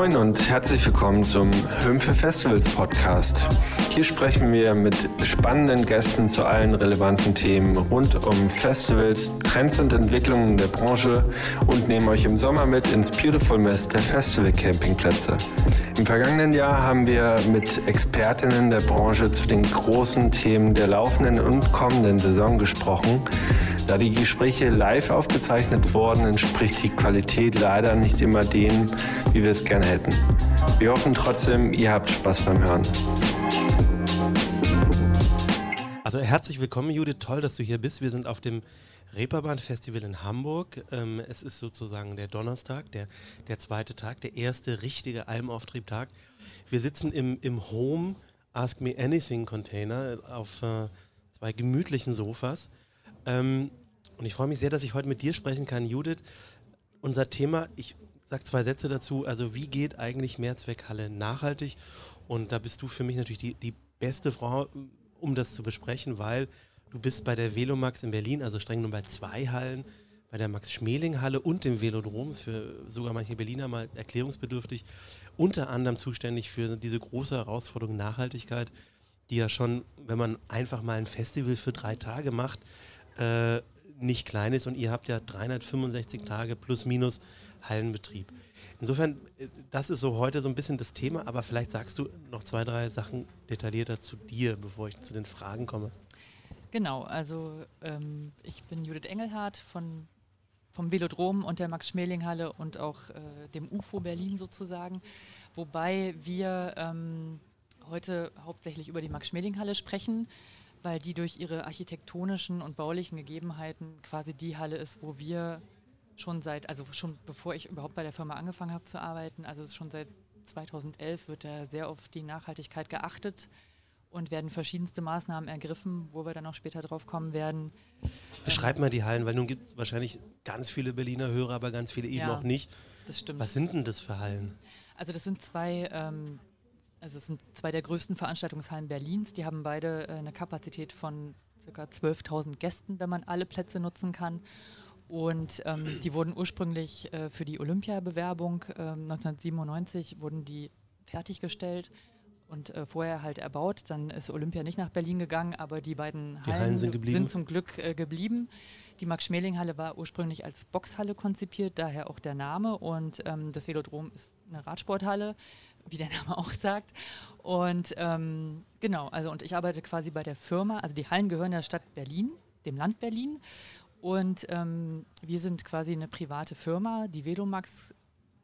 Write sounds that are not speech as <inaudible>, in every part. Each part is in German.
Moin und herzlich willkommen zum Hümpfe Festivals Podcast. Hier sprechen wir mit spannenden Gästen zu allen relevanten Themen rund um Festivals, Trends und Entwicklungen der Branche und nehmen euch im Sommer mit ins Beautiful Mess der Festival Campingplätze. Im vergangenen Jahr haben wir mit Expertinnen der Branche zu den großen Themen der laufenden und kommenden Saison gesprochen. Da die Gespräche live aufgezeichnet wurden, entspricht die Qualität leider nicht immer dem, wie wir es gerne hätten. Wir hoffen trotzdem, ihr habt Spaß beim Hören. Also herzlich willkommen, Judith. Toll, dass du hier bist. Wir sind auf dem Reeperbahn Festival in Hamburg. Ähm, es ist sozusagen der Donnerstag, der, der zweite Tag, der erste richtige Almauftriebtag. Wir sitzen im, im Home Ask Me Anything Container auf äh, zwei gemütlichen Sofas. Ähm, und ich freue mich sehr, dass ich heute mit dir sprechen kann, Judith. Unser Thema, ich sage zwei Sätze dazu. Also, wie geht eigentlich Mehrzweckhalle nachhaltig? Und da bist du für mich natürlich die, die beste Frau, um das zu besprechen, weil du bist bei der Velomax in Berlin, also streng genommen bei zwei Hallen, bei der Max-Schmeling-Halle und dem Velodrom, für sogar manche Berliner mal erklärungsbedürftig, unter anderem zuständig für diese große Herausforderung Nachhaltigkeit, die ja schon, wenn man einfach mal ein Festival für drei Tage macht, äh, nicht klein ist und ihr habt ja 365 Tage plus minus Hallenbetrieb. Insofern, äh, das ist so heute so ein bisschen das Thema, aber vielleicht sagst du noch zwei, drei Sachen detaillierter zu dir, bevor ich zu den Fragen komme. Genau, also ähm, ich bin Judith Engelhardt von, vom Velodrom und der Max-Schmeling-Halle und auch äh, dem UFO Berlin sozusagen, wobei wir ähm, heute hauptsächlich über die Max-Schmeling-Halle sprechen weil die durch ihre architektonischen und baulichen Gegebenheiten quasi die Halle ist, wo wir schon seit, also schon bevor ich überhaupt bei der Firma angefangen habe zu arbeiten, also schon seit 2011 wird da sehr auf die Nachhaltigkeit geachtet und werden verschiedenste Maßnahmen ergriffen, wo wir dann auch später drauf kommen werden. Beschreib mal die Hallen, weil nun gibt es wahrscheinlich ganz viele Berliner Hörer, aber ganz viele eben ja, auch nicht. Das stimmt. Was sind denn das für Hallen? Also das sind zwei ähm, also es sind zwei der größten Veranstaltungshallen Berlins. Die haben beide äh, eine Kapazität von ca. 12.000 Gästen, wenn man alle Plätze nutzen kann. Und ähm, die wurden ursprünglich äh, für die Olympiabewerbung äh, 1997 wurden die fertiggestellt und äh, vorher halt erbaut. Dann ist Olympia nicht nach Berlin gegangen, aber die beiden die Hallen, Hallen sind, sind, zum Glück äh, geblieben. Die Max-Schmeling-Halle war ursprünglich als Boxhalle konzipiert, daher auch der Name. Und ähm, das Velodrom ist eine Radsporthalle wie der <laughs> Name auch sagt. Und ähm, genau, also und ich arbeite quasi bei der Firma, also die Hallen gehören der Stadt Berlin, dem Land Berlin. Und ähm, wir sind quasi eine private Firma, die Velomax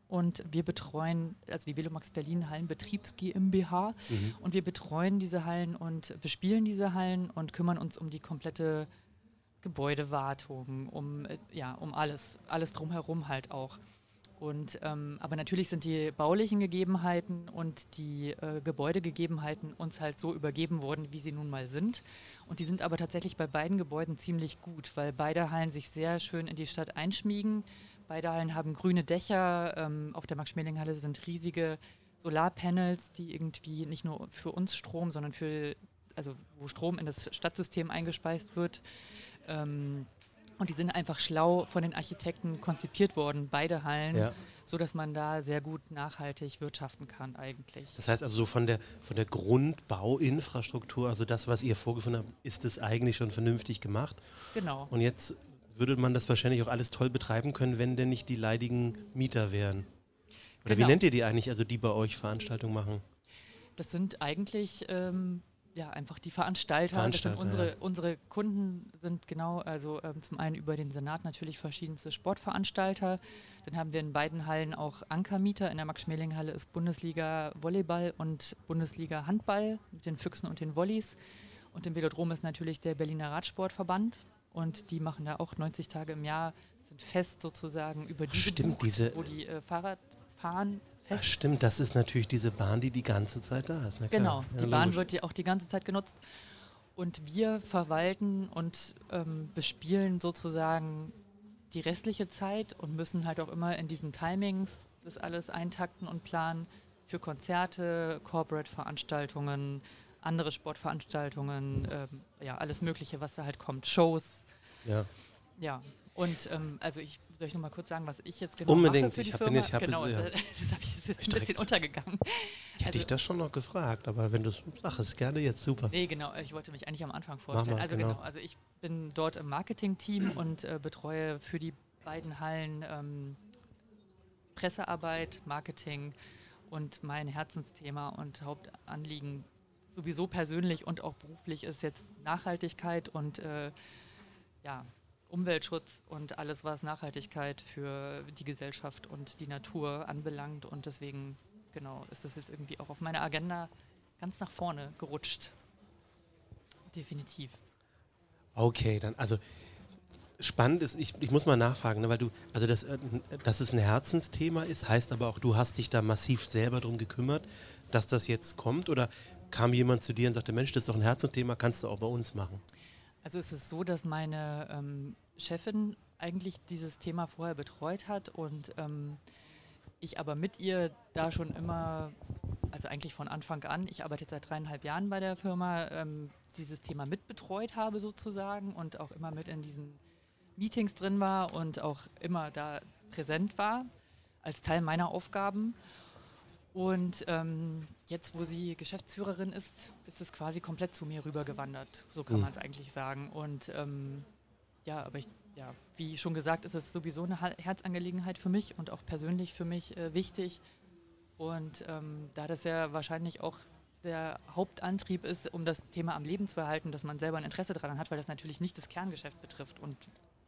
und wir betreuen, also die Velomax Berlin Hallenbetriebs GmbH mhm. und wir betreuen diese Hallen und bespielen diese Hallen und kümmern uns um die komplette Gebäudewartung, um äh, ja, um alles, alles drumherum halt auch. Und, ähm, aber natürlich sind die baulichen Gegebenheiten und die äh, Gebäudegegebenheiten uns halt so übergeben worden, wie sie nun mal sind. Und die sind aber tatsächlich bei beiden Gebäuden ziemlich gut, weil beide Hallen sich sehr schön in die Stadt einschmiegen. Beide Hallen haben grüne Dächer. Ähm, auf der Max-Schmeling-Halle sind riesige Solarpanels, die irgendwie nicht nur für uns Strom, sondern für, also wo Strom in das Stadtsystem eingespeist wird. Ähm, und die sind einfach schlau von den Architekten konzipiert worden, beide Hallen, ja. sodass man da sehr gut nachhaltig wirtschaften kann eigentlich. Das heißt also so von der, von der Grundbauinfrastruktur, also das, was ihr vorgefunden habt, ist es eigentlich schon vernünftig gemacht. Genau. Und jetzt würde man das wahrscheinlich auch alles toll betreiben können, wenn denn nicht die leidigen Mieter wären. Oder genau. wie nennt ihr die eigentlich, also die bei euch Veranstaltungen machen? Das sind eigentlich ähm, ja, einfach die Veranstalter. Veranstalter unsere, ja. unsere Kunden sind genau, also ähm, zum einen über den Senat natürlich verschiedenste Sportveranstalter. Dann haben wir in beiden Hallen auch Ankermieter. In der Max-Schmeling-Halle ist Bundesliga Volleyball und Bundesliga Handball mit den Füchsen und den Volleys. Und im Velodrom ist natürlich der Berliner Radsportverband. Und die machen da auch 90 Tage im Jahr, sind fest sozusagen über diese Stimmt, Bucht, diese wo die äh, Fahrrad fahren fest. Ach stimmt, das ist natürlich diese Bahn, die die ganze Zeit da ist. genau, ja, die Bahn wird ja auch die ganze Zeit genutzt. Und wir verwalten und ähm, bespielen sozusagen die restliche Zeit und müssen halt auch immer in diesen Timings das alles eintakten und planen für Konzerte, Corporate-Veranstaltungen, andere Sportveranstaltungen, ähm, ja, alles Mögliche, was da halt kommt, Shows. Ja. Ja, Und ähm, also ich soll ich noch mal kurz sagen, was ich jetzt genau Unbedingt. mache für die ich hab, Firma? ich hab genau, ja. das <laughs> habe ich jetzt Ich ein bisschen untergegangen. Ich hätte Also- dich das schon noch gefragt, aber wenn du es sagst, gerne jetzt super. Nee, genau. Ich wollte mich eigentlich am Anfang vorstellen. mal, also genau. genau. Also ich bin dort im Marketing-Team <clears throat> und äh, betreue für die beiden Hallen ähm, Pressearbeit, Marketing und mein Herzensthema und Hauptanliegen sowieso persönlich und auch beruflich ist jetzt Nachhaltigkeit und äh, ja, Umweltschutz und alles, was Nachhaltigkeit für die Gesellschaft und die Natur anbelangt. Und deswegen, genau, ist das jetzt irgendwie auch auf meiner Agenda ganz nach vorne gerutscht. Definitiv. Okay, dann, also spannend ist, ich, ich muss mal nachfragen, ne, weil du, also das, äh, dass es ein Herzensthema ist, heißt aber auch, du hast dich da massiv selber drum gekümmert, dass das jetzt kommt oder kam jemand zu dir und sagte, Mensch, das ist doch ein Herzensthema, kannst du auch bei uns machen? Also es ist so, dass meine ähm, Chefin eigentlich dieses Thema vorher betreut hat und ähm, ich aber mit ihr da schon immer, also eigentlich von Anfang an, ich arbeite jetzt seit dreieinhalb Jahren bei der Firma, ähm, dieses Thema mitbetreut habe sozusagen und auch immer mit in diesen Meetings drin war und auch immer da präsent war als Teil meiner Aufgaben. Und ähm, jetzt, wo sie Geschäftsführerin ist, ist es quasi komplett zu mir rübergewandert. So kann Mhm. man es eigentlich sagen. Und ähm, ja, aber ich, ja, wie schon gesagt, ist es sowieso eine Herzangelegenheit für mich und auch persönlich für mich äh, wichtig. Und ähm, da das ja wahrscheinlich auch der Hauptantrieb ist, um das Thema am Leben zu erhalten, dass man selber ein Interesse daran hat, weil das natürlich nicht das Kerngeschäft betrifft und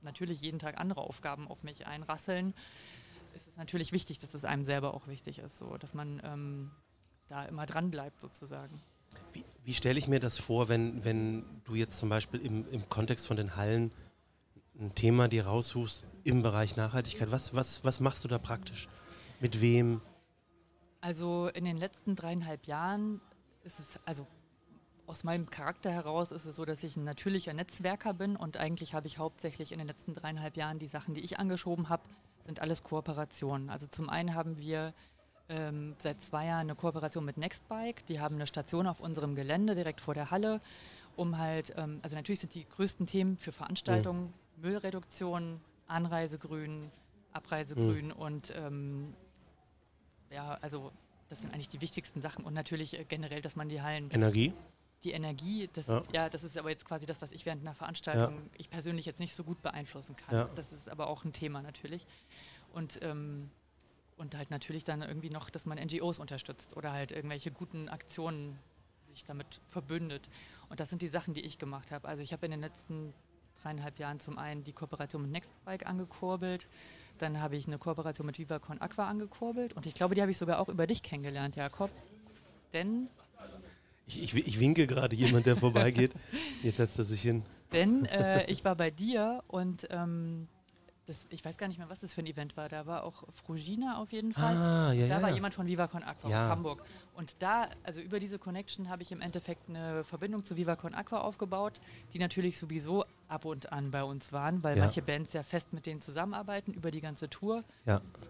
natürlich jeden Tag andere Aufgaben auf mich einrasseln, ist es natürlich wichtig, dass es einem selber auch wichtig ist, so dass man ähm, da immer dran bleibt sozusagen. Wie, wie stelle ich mir das vor, wenn, wenn du jetzt zum Beispiel im, im Kontext von den Hallen ein Thema dir raussuchst im Bereich Nachhaltigkeit? Was, was, was machst du da praktisch? Mit wem? Also in den letzten dreieinhalb Jahren ist es, also aus meinem Charakter heraus ist es so, dass ich ein natürlicher Netzwerker bin und eigentlich habe ich hauptsächlich in den letzten dreieinhalb Jahren die Sachen, die ich angeschoben habe, sind alles Kooperationen. Also zum einen haben wir ähm, seit zwei Jahren eine Kooperation mit Nextbike. Die haben eine Station auf unserem Gelände direkt vor der Halle, um halt, ähm, also natürlich sind die größten Themen für Veranstaltungen Müllreduktion, Anreisegrün, Abreisegrün und ähm, ja, also das sind eigentlich die wichtigsten Sachen und natürlich äh, generell, dass man die Hallen, Energie? Die Energie, das, ja. Ja. das ist aber jetzt quasi das, was ich während einer Veranstaltung, ich persönlich jetzt nicht so gut beeinflussen kann. Ja. Das ist aber auch ein Thema natürlich. Und, ähm, und halt natürlich dann irgendwie noch, dass man NGOs unterstützt oder halt irgendwelche guten Aktionen sich damit verbündet. Und das sind die Sachen, die ich gemacht habe. Also ich habe in den letzten dreieinhalb Jahren zum einen die Kooperation mit Nextbike angekurbelt, dann habe ich eine Kooperation mit VivaCon Aqua angekurbelt und ich glaube, die habe ich sogar auch über dich kennengelernt, Jakob. Denn Ich, ich, ich winke gerade jemand, der vorbeigeht. Jetzt setzt er sich hin. Denn äh, ich war bei dir und ähm, das, ich weiß gar nicht mehr, was das für ein Event war. Da war auch Frugina auf jeden Fall. Ah, ja, da ja. war jemand von VivaCon Aqua aus Hamburg. Und da, also über diese Connection habe ich im Endeffekt eine Verbindung zu VivaCon Aqua aufgebaut, die natürlich sowieso ab und an bei uns waren, weil manche Bands ja fest mit denen zusammenarbeiten über die ganze Tour.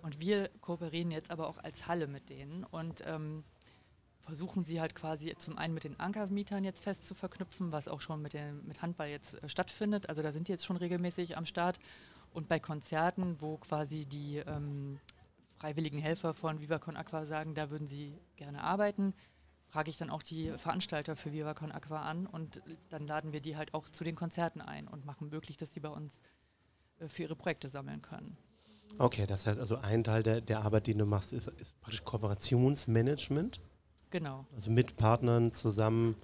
Und wir kooperieren jetzt aber auch als Halle mit denen und ähm, versuchen sie halt quasi zum einen mit den Ankermietern jetzt fest zu verknüpfen, was auch schon mit, dem, mit Handball jetzt äh, stattfindet. Also da sind die jetzt schon regelmäßig am Start. Und bei Konzerten, wo quasi die ähm, freiwilligen Helfer von VivaCon Aqua sagen, da würden sie gerne arbeiten, frage ich dann auch die Veranstalter für VivaCon Aqua an und dann laden wir die halt auch zu den Konzerten ein und machen möglich, dass die bei uns äh, für ihre Projekte sammeln können. Okay, das heißt also, ein Teil der, der Arbeit, die du machst, ist, ist praktisch Kooperationsmanagement. Genau. Also mit Partnern zusammen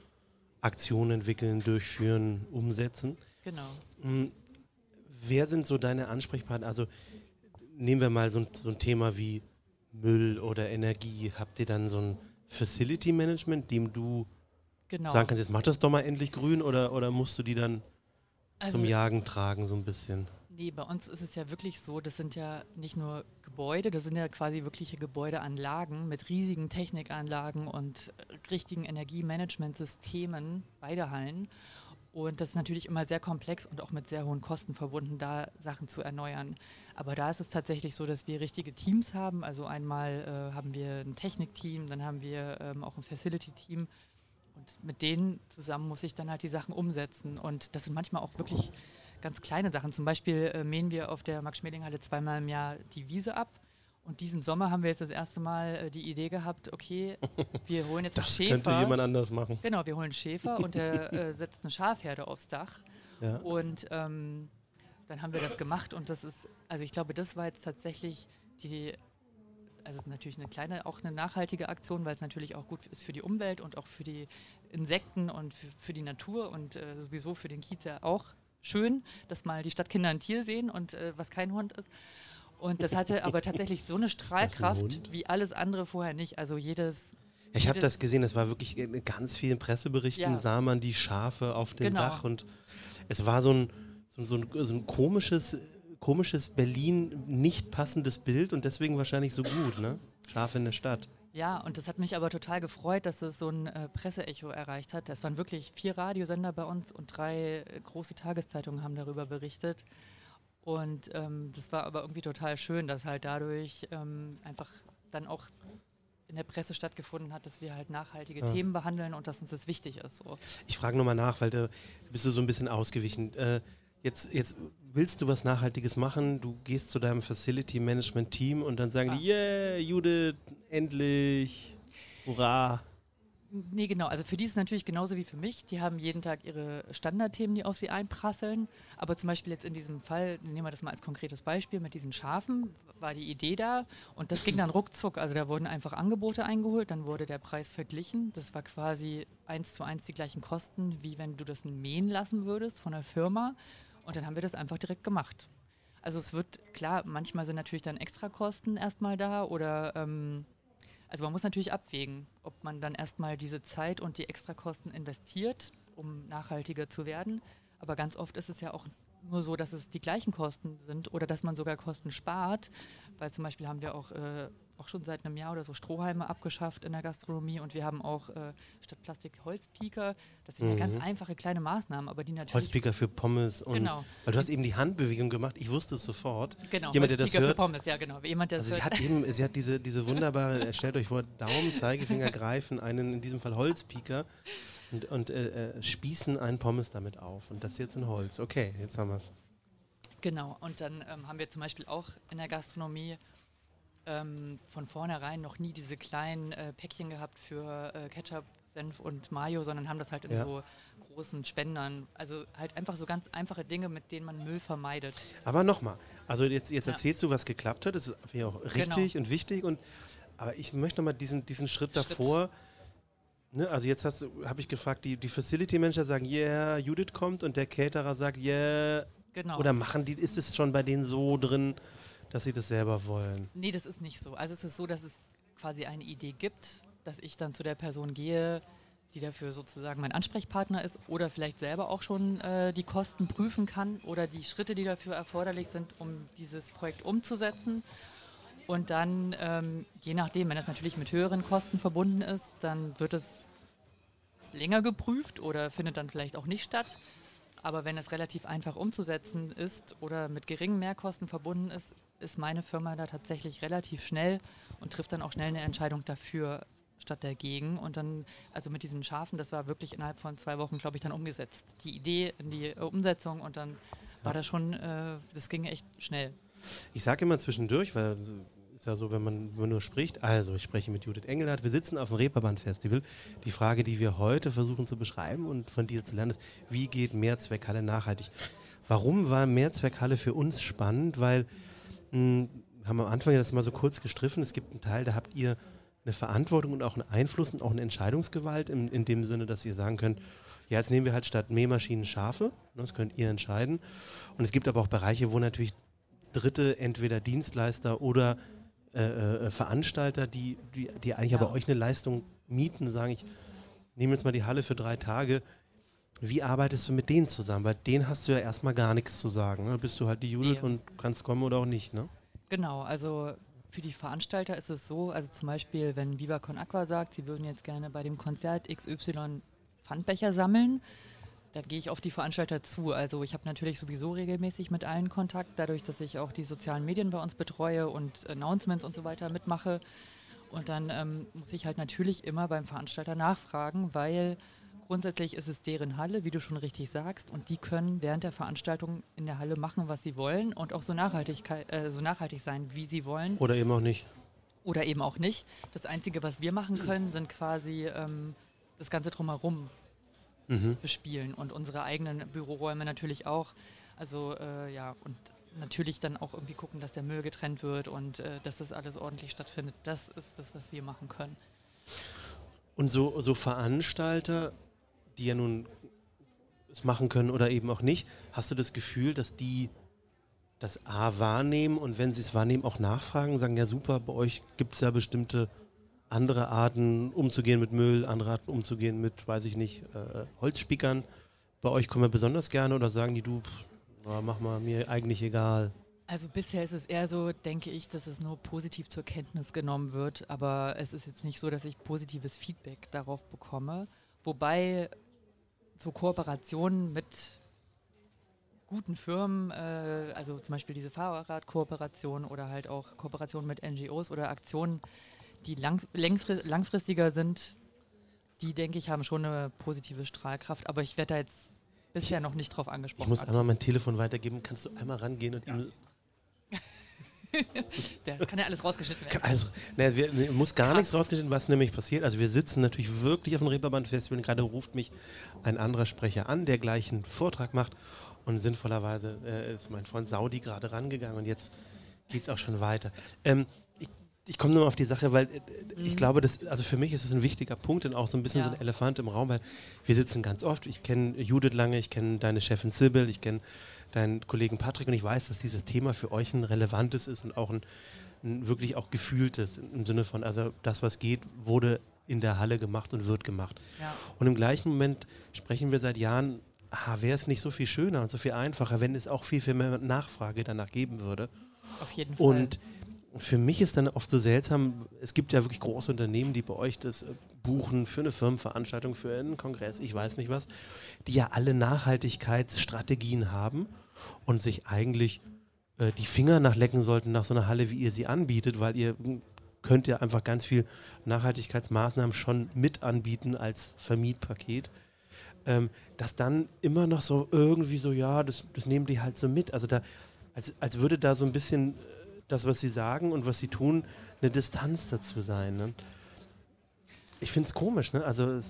Aktionen entwickeln, durchführen, umsetzen. Genau. Mm, Wer sind so deine Ansprechpartner? Also nehmen wir mal so ein, so ein Thema wie Müll oder Energie. Habt ihr dann so ein Facility Management, dem du Genau. sagen kannst, jetzt mach das doch mal endlich grün oder, oder musst du die dann also, zum Jagen tragen so ein bisschen? Nee, bei uns ist es ja wirklich so, das sind ja nicht nur Gebäude, das sind ja quasi wirkliche Gebäudeanlagen mit riesigen Technikanlagen und richtigen Energiemanagementsystemen, beide Hallen. Und das ist natürlich immer sehr komplex und auch mit sehr hohen Kosten verbunden, da Sachen zu erneuern. Aber da ist es tatsächlich so, dass wir richtige Teams haben. Also einmal äh, haben wir ein Technikteam, dann haben wir ähm, auch ein Facility-Team. Und mit denen zusammen muss ich dann halt die Sachen umsetzen. Und das sind manchmal auch wirklich ganz kleine Sachen. Zum Beispiel äh, mähen wir auf der Max-Schmeling-Halle zweimal im Jahr die Wiese ab. Und diesen Sommer haben wir jetzt das erste Mal äh, die Idee gehabt, okay, <laughs> wir holen jetzt das einen Schäfer. Das könnte jemand anders machen. Genau, wir holen einen Schäfer und der <laughs> äh, setzt eine Schafherde aufs Dach. Ja. Und ähm, dann haben wir das gemacht und das ist, also ich glaube, das war jetzt tatsächlich die, also es ist natürlich eine kleine, auch eine nachhaltige Aktion, weil es natürlich auch gut ist für die Umwelt und auch für die Insekten und für, für die Natur und äh, sowieso für den Kiez ja auch schön, dass mal die Stadtkinder ein Tier sehen und äh, was kein Hund ist. Und das hatte aber tatsächlich so eine <laughs> Strahlkraft ein wie alles andere vorher nicht. Also jedes. Ich habe das gesehen, es war wirklich in ganz vielen Presseberichten, ja. sah man die Schafe auf dem genau. Dach und es war so ein, so, ein, so ein komisches, komisches Berlin nicht passendes Bild und deswegen wahrscheinlich so gut, ne? Schafe in der Stadt. Ja, und das hat mich aber total gefreut, dass es so ein äh, Presseecho erreicht hat. Es waren wirklich vier Radiosender bei uns und drei äh, große Tageszeitungen haben darüber berichtet. Und ähm, das war aber irgendwie total schön, dass halt dadurch ähm, einfach dann auch in der Presse stattgefunden hat, dass wir halt nachhaltige ja. Themen behandeln und dass uns das wichtig ist. So. Ich frage nochmal nach, weil du bist du so ein bisschen ausgewichen. Äh, jetzt, jetzt willst du was Nachhaltiges machen, du gehst zu deinem Facility Management Team und dann sagen ah. die, yeah, Judith, endlich, hurra. Nee, genau. Also für die ist es natürlich genauso wie für mich. Die haben jeden Tag ihre Standardthemen, die auf sie einprasseln. Aber zum Beispiel jetzt in diesem Fall, nehmen wir das mal als konkretes Beispiel, mit diesen Schafen war die Idee da und das ging dann ruckzuck. Also da wurden einfach Angebote eingeholt, dann wurde der Preis verglichen. Das war quasi eins zu eins die gleichen Kosten, wie wenn du das mähen lassen würdest von der Firma. Und dann haben wir das einfach direkt gemacht. Also es wird, klar, manchmal sind natürlich dann Extrakosten erstmal da oder ähm, also man muss natürlich abwägen, ob man dann erstmal diese Zeit und die Extrakosten investiert, um nachhaltiger zu werden. Aber ganz oft ist es ja auch nur so, dass es die gleichen Kosten sind oder dass man sogar Kosten spart. Weil zum Beispiel haben wir auch, äh, auch schon seit einem Jahr oder so Strohhalme abgeschafft in der Gastronomie und wir haben auch äh, statt Plastik Holzpieker. Das sind mhm. ja ganz einfache kleine Maßnahmen, aber die natürlich. Holzpieker für Pommes und. Genau. Weil du hast eben die Handbewegung gemacht, ich wusste es sofort. Genau, Jemand, der das hört, für Pommes, ja genau. Jemand, der also sie hat eben, sie hat diese, <laughs> diese wunderbare, stellt euch vor, Daumen, Zeigefinger greifen, einen in diesem Fall Holzpieker und, und äh, äh, spießen einen Pommes damit auf. Und das jetzt in Holz. Okay, jetzt haben wir es. Genau, und dann ähm, haben wir zum Beispiel auch in der Gastronomie ähm, von vornherein noch nie diese kleinen äh, Päckchen gehabt für äh, Ketchup, Senf und Mayo, sondern haben das halt in ja. so großen Spendern. Also halt einfach so ganz einfache Dinge, mit denen man Müll vermeidet. Aber nochmal, also jetzt, jetzt ja. erzählst du, was geklappt hat, das ist auch richtig genau. und wichtig. Und, aber ich möchte nochmal diesen, diesen Schritt, Schritt. davor. Ne, also jetzt habe ich gefragt, die, die Facility Manager sagen, yeah, Judith kommt und der Caterer sagt, yeah, Genau. Oder machen die, ist es schon bei denen so drin, dass sie das selber wollen? Nee, das ist nicht so. Also es ist so, dass es quasi eine Idee gibt, dass ich dann zu der Person gehe, die dafür sozusagen mein Ansprechpartner ist oder vielleicht selber auch schon äh, die Kosten prüfen kann oder die Schritte, die dafür erforderlich sind, um dieses Projekt umzusetzen. Und dann, ähm, je nachdem, wenn das natürlich mit höheren Kosten verbunden ist, dann wird es länger geprüft oder findet dann vielleicht auch nicht statt. Aber wenn es relativ einfach umzusetzen ist oder mit geringen Mehrkosten verbunden ist, ist meine Firma da tatsächlich relativ schnell und trifft dann auch schnell eine Entscheidung dafür statt dagegen. Und dann, also mit diesen Schafen, das war wirklich innerhalb von zwei Wochen, glaube ich, dann umgesetzt. Die Idee in die Umsetzung und dann war das schon, äh, das ging echt schnell. Ich sage immer zwischendurch, weil ist ja so, wenn man, wenn man nur spricht. Also, ich spreche mit Judith Engelhardt. Wir sitzen auf dem Reeperbahn-Festival. Die Frage, die wir heute versuchen zu beschreiben und von dir zu lernen, ist, wie geht Mehrzweckhalle nachhaltig? Warum war Mehrzweckhalle für uns spannend? Weil, mh, haben wir am Anfang ja das mal so kurz gestriffen. Es gibt einen Teil, da habt ihr eine Verantwortung und auch einen Einfluss und auch eine Entscheidungsgewalt in, in dem Sinne, dass ihr sagen könnt, ja, jetzt nehmen wir halt statt Mähmaschinen Schafe. Das könnt ihr entscheiden. Und es gibt aber auch Bereiche, wo natürlich Dritte, entweder Dienstleister oder äh, äh, Veranstalter, die, die, die eigentlich ja. aber euch eine Leistung mieten, sagen, ich nehme jetzt mal die Halle für drei Tage. Wie arbeitest du mit denen zusammen? Weil denen hast du ja erstmal gar nichts zu sagen. Ne? Bist du halt die Judith nee. und kannst kommen oder auch nicht, ne? Genau, also für die Veranstalter ist es so, also zum Beispiel, wenn Viva Con Aqua sagt, sie würden jetzt gerne bei dem Konzert XY Pfandbecher sammeln, dann gehe ich auf die Veranstalter zu. Also ich habe natürlich sowieso regelmäßig mit allen Kontakt, dadurch, dass ich auch die sozialen Medien bei uns betreue und Announcements und so weiter mitmache. Und dann ähm, muss ich halt natürlich immer beim Veranstalter nachfragen, weil grundsätzlich ist es deren Halle, wie du schon richtig sagst, und die können während der Veranstaltung in der Halle machen, was sie wollen und auch so, Nachhaltigkeit, äh, so nachhaltig sein, wie sie wollen. Oder eben auch nicht. Oder eben auch nicht. Das Einzige, was wir machen können, sind quasi ähm, das Ganze drumherum mhm. bespielen und unsere eigenen Büroräume natürlich auch. Also äh, ja, und natürlich dann auch irgendwie gucken, dass der Müll getrennt wird und äh, dass das alles ordentlich stattfindet. Das ist das, was wir machen können. Und so, so Veranstalter, die ja nun es machen können oder eben auch nicht, hast du das Gefühl, dass die das A wahrnehmen und wenn sie es wahrnehmen, auch nachfragen, sagen, ja super, bei euch gibt es ja bestimmte andere Arten umzugehen mit Müll, andere Arten umzugehen mit, weiß ich nicht, äh, Holzspickern. Bei euch kommen wir besonders gerne oder sagen die, du, pff, na, mach mal, mir eigentlich egal. Also bisher ist es eher so, denke ich, dass es nur positiv zur Kenntnis genommen wird, aber es ist jetzt nicht so, dass ich positives Feedback darauf bekomme. Wobei so Kooperationen mit guten Firmen, äh, also zum Beispiel diese Fahrradkooperation oder halt auch Kooperationen mit NGOs oder Aktionen, die lang, langfristiger sind, die denke ich haben schon eine positive Strahlkraft. Aber ich werde da jetzt bisher noch nicht drauf angesprochen. Ich muss einmal mein Telefon weitergeben. Kannst du einmal rangehen und ja. ihm <laughs> das kann ja alles rausgeschnitten werden. Also, ne, wir, muss gar Krass. nichts rausgeschnitten, was nämlich passiert. Also wir sitzen natürlich wirklich auf dem Reeperbahn-Festival. Gerade ruft mich ein anderer Sprecher an, der gleich einen Vortrag macht. Und sinnvollerweise äh, ist mein Freund Saudi gerade rangegangen und jetzt geht es auch schon weiter. Ähm, ich, ich komme nur mal auf die Sache, weil äh, ich mhm. glaube, dass, also für mich ist es ein wichtiger Punkt und auch so ein bisschen ja. so ein Elefant im Raum, weil wir sitzen ganz oft. Ich kenne Judith lange, ich kenne deine Chefin Sibyl, ich kenne deinen Kollegen Patrick und ich weiß, dass dieses Thema für euch ein relevantes ist und auch ein, ein wirklich auch gefühltes im Sinne von, also das, was geht, wurde in der Halle gemacht und wird gemacht. Ja. Und im gleichen Moment sprechen wir seit Jahren, ah, wäre es nicht so viel schöner und so viel einfacher, wenn es auch viel, viel mehr Nachfrage danach geben würde. Auf jeden Fall. Und für mich ist dann oft so seltsam, es gibt ja wirklich große Unternehmen, die bei euch das äh, buchen für eine Firmenveranstaltung, für einen Kongress, ich weiß nicht was, die ja alle Nachhaltigkeitsstrategien haben und sich eigentlich äh, die Finger nachlecken sollten nach so einer Halle, wie ihr sie anbietet, weil ihr könnt ja einfach ganz viel Nachhaltigkeitsmaßnahmen schon mit anbieten als Vermietpaket. Ähm, dass dann immer noch so irgendwie so, ja, das, das nehmen die halt so mit. Also da, als, als würde da so ein bisschen äh, das, was sie sagen und was sie tun, eine Distanz dazu sein. Ne? Ich finde es komisch, ne? Also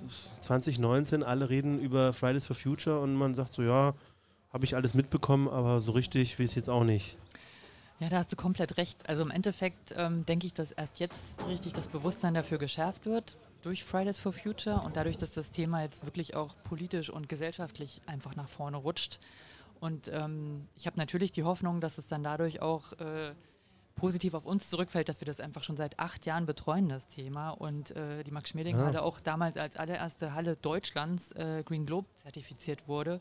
2019, alle reden über Fridays for Future und man sagt so, ja, habe ich alles mitbekommen, aber so richtig wie es jetzt auch nicht. Ja, da hast du komplett recht. Also im Endeffekt ähm, denke ich, dass erst jetzt richtig das Bewusstsein dafür geschärft wird durch Fridays for Future und dadurch, dass das Thema jetzt wirklich auch politisch und gesellschaftlich einfach nach vorne rutscht. Und ähm, ich habe natürlich die Hoffnung, dass es dann dadurch auch äh, positiv auf uns zurückfällt, dass wir das einfach schon seit acht Jahren betreuen, das Thema. Und äh, die Max-Schmeling-Halle ja. auch damals als allererste Halle Deutschlands äh, Green Globe zertifiziert wurde.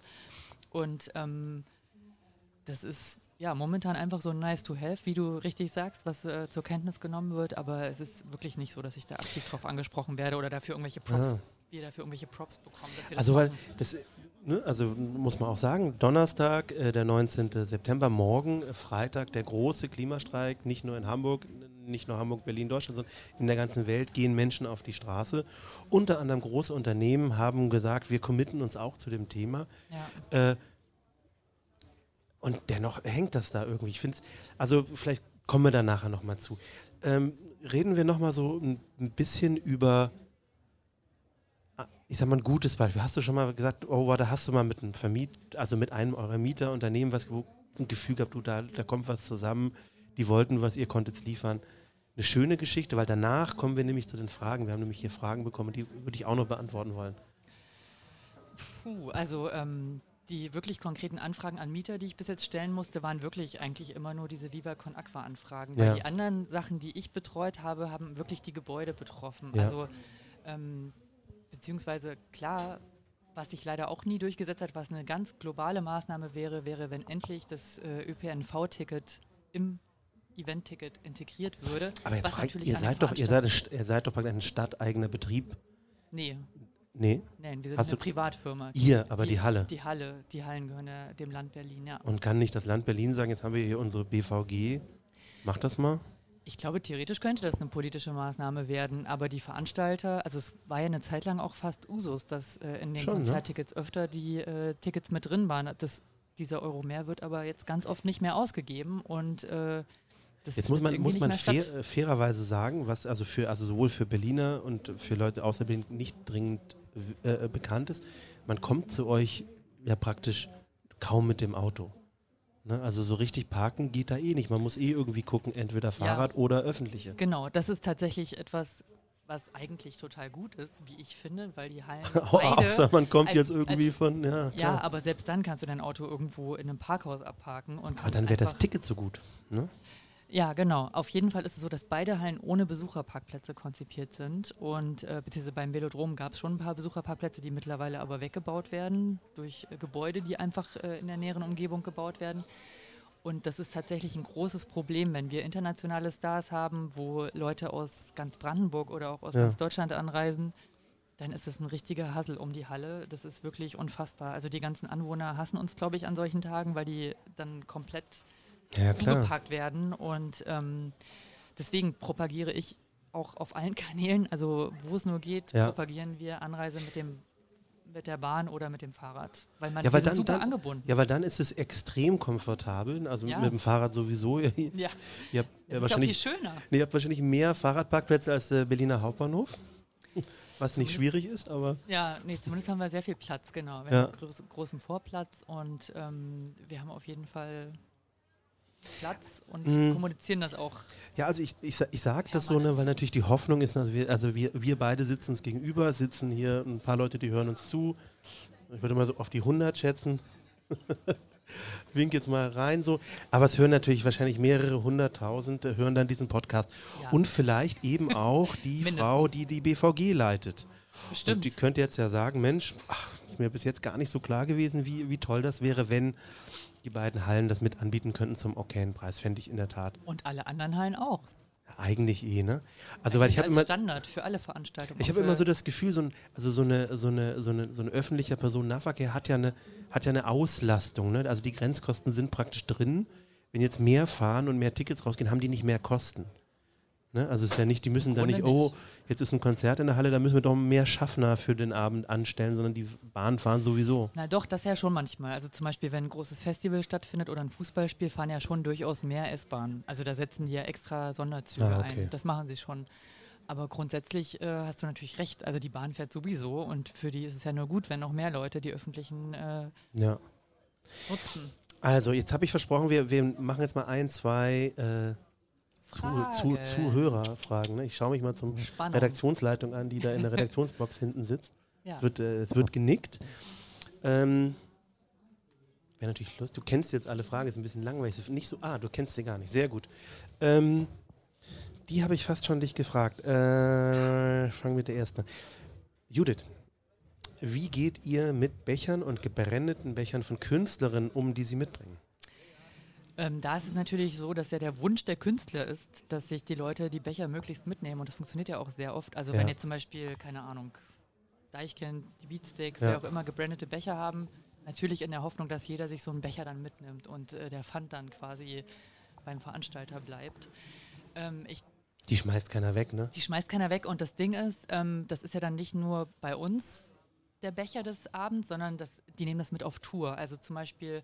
Und ähm, das ist ja momentan einfach so nice to have, wie du richtig sagst, was äh, zur Kenntnis genommen wird. Aber es ist wirklich nicht so, dass ich da aktiv drauf angesprochen werde oder dafür irgendwelche Props, ja. wir dafür irgendwelche Props bekommen. also weil das Ne, also muss man auch sagen, Donnerstag, äh, der 19. September, morgen, äh, Freitag, der große Klimastreik, nicht nur in Hamburg, nicht nur Hamburg, Berlin, Deutschland, sondern in der ganzen Welt gehen Menschen auf die Straße. Unter anderem große Unternehmen haben gesagt, wir committen uns auch zu dem Thema. Ja. Äh, und dennoch hängt das da irgendwie. Ich finde also vielleicht kommen wir da nachher nochmal zu. Ähm, reden wir nochmal so ein, ein bisschen über ich sag mal ein gutes Beispiel. Hast du schon mal gesagt, oh, da hast du mal mit einem Vermiet, also mit einem eurer Mieterunternehmen was, wo ein Gefühl gehabt, du, da, da kommt was zusammen, die wollten was, ihr konntet liefern. Eine schöne Geschichte, weil danach kommen wir nämlich zu den Fragen. Wir haben nämlich hier Fragen bekommen, die würde ich auch noch beantworten wollen. Puh, also ähm, die wirklich konkreten Anfragen an Mieter, die ich bis jetzt stellen musste, waren wirklich eigentlich immer nur diese Viva Con Aqua Anfragen. Weil ja. die anderen Sachen, die ich betreut habe, haben wirklich die Gebäude betroffen. Ja. Also ähm, beziehungsweise klar, was sich leider auch nie durchgesetzt hat, was eine ganz globale Maßnahme wäre, wäre, wenn endlich das äh, ÖPNV-Ticket im Event-Ticket integriert würde. Aber jetzt fragt, ihr seid doch, ihr seid, ihr seid doch ein stadteigener Betrieb. Nee. Nee? Nein, wir sind Hast eine Privatfirma. Ihr, aber die, die, Halle. Die Halle, die Hallen gehören ja dem Land Berlin, ja. Und kann nicht das Land Berlin sagen, jetzt haben wir hier unsere BVG. Mach das mal. Ich glaube, theoretisch könnte das eine politische Maßnahme werden, aber die Veranstalter, also es war ja eine Zeit lang auch fast Usus, dass äh, in den Schon, ne? Konzerttickets öfter die äh, Tickets mit drin waren. Das, dieser Euro mehr wird aber jetzt ganz oft nicht mehr ausgegeben und äh, das Jetzt muss man, muss man fair, fairerweise sagen, was also für also sowohl für Berliner und für Leute außer Berlin nicht dringend äh, bekannt ist. Man kommt zu euch ja praktisch kaum mit dem Auto. Ne? Also so richtig parken geht da eh nicht. Man muss eh irgendwie gucken, entweder Fahrrad oder öffentliche. Genau, das ist tatsächlich etwas, was eigentlich total gut ist, wie ich finde, weil die Hallen <laughs> beide, Außer man kommt als- jetzt irgendwie von, ja, ja, aber selbst dann kannst du dein Auto irgendwo in einem Parkhaus abparken und aber dann wäre das Ticket so gut. Ne? Ja, genau. Auf jeden Fall ist es so, dass beide Hallen ohne Besucherparkplätze konzipiert sind. Und äh, beziehungsweise beim Velodrom gab es schon ein paar Besucherparkplätze, die mittlerweile aber weggebaut werden durch äh, Gebäude, die einfach äh, in der näheren Umgebung gebaut werden. Und das ist tatsächlich ein großes Problem, wenn wir internationale Stars haben, wo Leute aus ganz Brandenburg oder auch aus Ja. ganz Deutschland anreisen. Dann ist es ein richtiger Hassel um die Halle. Das ist wirklich unfassbar. Also die ganzen Anwohner hassen uns, glaube ich, an solchen Tagen, weil die dann komplett Ja, zugepackt werden. Und ähm, deswegen propagiere ich auch auf allen <laughs> Kanälen, also wo es nur geht, Ja. propagieren wir Anreise mit dem mit der Bahn oder mit dem Fahrrad. Weil man Ja, weil dann- super dann- angebunden. Ja, weil dann ist es extrem komfortabel. Also Ja. mit dem Fahrrad sowieso. <laughs> Ihr, ihr Ja, habt es ja, ist auch viel wahrscheinlich, schöner. nee, ihr habt wahrscheinlich mehr Fahrradparkplätze als der Berliner Hauptbahnhof. <laughs> Was nicht schwierig ist, aber. Ja, nee, zumindest haben wir sehr viel Platz, genau. Wir Ja. haben groß, großen Vorplatz und ähm, wir haben auf jeden Fall Platz und Mhm. kommunizieren das auch. Ja, also ich, ich, ich sage das so, ne, weil natürlich die Hoffnung ist, also wir, also wir, wir beide sitzen uns gegenüber, sitzen hier ein paar Leute, die hören uns zu. Ich würde mal so auf die 100 schätzen. <laughs> Wink jetzt mal rein so. Aber es hören natürlich wahrscheinlich mehrere hunderttausend, äh, hören dann diesen Podcast. Ja, Und vielleicht eben auch die. <laughs> Frau, die die BVG leitet. Und bestimmt. die könnte jetzt ja sagen, Mensch, ach, ist mir bis jetzt gar nicht so klar gewesen, wie, wie toll das wäre, wenn die beiden Hallen das mit anbieten könnten zum Okayen-Preis. Fände ich in der Tat Und alle anderen Hallen auch. eigentlich eh, ne? Also weil ich habe immer, Standard für alle Veranstaltungen. ich habe immer so das Gefühl, so ein, also so eine, so eine, so eine, so ein öffentlicher Personennahverkehr hat ja eine, hat ja eine Auslastung, ne? Also die Grenzkosten sind praktisch drin. Wenn jetzt mehr fahren und mehr Tickets rausgehen, haben die nicht mehr Kosten. Ne? Also es ist ja nicht, die müssen dann nicht, Grunde oh, nicht. jetzt ist ein Konzert in der Halle, da müssen wir doch mehr Schaffner für den Abend anstellen, sondern die Bahn fahren sowieso. Na doch, das ja schon manchmal. Also zum Beispiel, wenn ein großes Festival stattfindet oder ein Fußballspiel, fahren ja schon durchaus mehr S-Bahnen. Also da setzen die ja extra Sonderzüge Ah, okay. ein. Das machen sie schon. Aber grundsätzlich äh, hast du natürlich recht. Also die Bahn fährt sowieso und für die ist es ja nur gut, wenn noch mehr Leute die öffentlichen äh, Ja. nutzen. Also, jetzt habe ich versprochen, wir, wir machen jetzt mal ein, zwei äh, zu, zu, Frage. Zuhörerfragen. Ne? Ich schaue mich mal zum Spannung. Redaktionsleitung an, die da in der <laughs> Redaktionsbox hinten sitzt. Ja. Es wird, äh, es wird genickt. Ähm, Wäre natürlich lustig. Du kennst jetzt alle Fragen, ist ein bisschen langweilig. Nicht so, ah, du kennst sie gar nicht. Sehr gut. Ähm, die habe ich fast schon dich gefragt. Äh, fangen wir mit der ersten an. Judith, wie geht ihr mit Bechern und gebrandeten Bechern von Künstlerinnen um, die sie mitbringen? Ähm, da ist es natürlich so, dass ja der Wunsch der Künstler ist, dass sich die Leute die Becher möglichst mitnehmen. Und das funktioniert ja auch sehr oft. Also Ja. wenn jetzt zum Beispiel, keine Ahnung, Deichkind, die Beatsteaks, Ja. wer auch immer gebrandete Becher haben, natürlich in der Hoffnung, dass jeder sich so einen Becher dann mitnimmt und äh, der Pfand dann quasi beim Veranstalter bleibt. Ähm, ich Die schmeißt keiner weg, ne? die schmeißt keiner weg. Und das Ding ist, ähm, das ist ja dann nicht nur bei uns der Becher des Abends, sondern das, die nehmen das mit auf Tour. Also zum Beispiel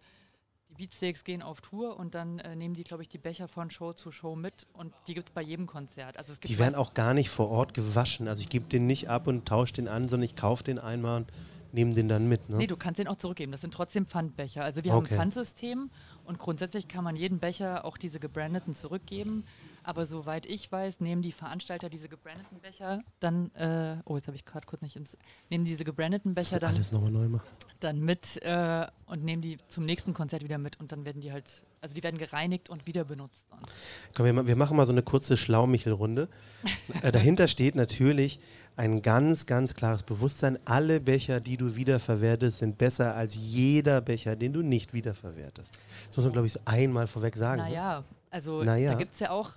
die Beatsteaks gehen auf Tour und dann äh, nehmen die, glaube ich, die Becher von Show zu Show mit und die gibt es bei jedem Konzert. Also es gibt Die werden auch gar nicht vor Ort gewaschen. Also ich gebe den nicht ab und tausche den an, sondern ich kaufe den einmal und nehme den dann mit. Ne? Nee, du kannst den auch zurückgeben. Das sind trotzdem Pfandbecher. Also wir Okay. haben ein Pfandsystem und grundsätzlich kann man jeden Becher, auch diese gebrandeten, zurückgeben. Aber soweit ich weiß, nehmen die Veranstalter diese gebrandeten Becher dann, äh, oh, jetzt habe ich gerade kurz nicht ins, nehmen diese gebrandeten Becher dann, Alles nochmal neu machen. dann mit äh, und nehmen die zum nächsten Konzert wieder mit und dann werden die halt, also die werden gereinigt und wieder benutzt sonst. Komm, wir, wir machen mal so eine kurze Schlaumichelrunde. <laughs> äh, dahinter steht natürlich ein ganz, ganz klares Bewusstsein. Alle Becher, die du wiederverwertest, sind besser als jeder Becher, den du nicht wiederverwertest. Das muss man, glaube ich, so einmal vorweg sagen. ne? Naja, also Naja. da gibt es ja auch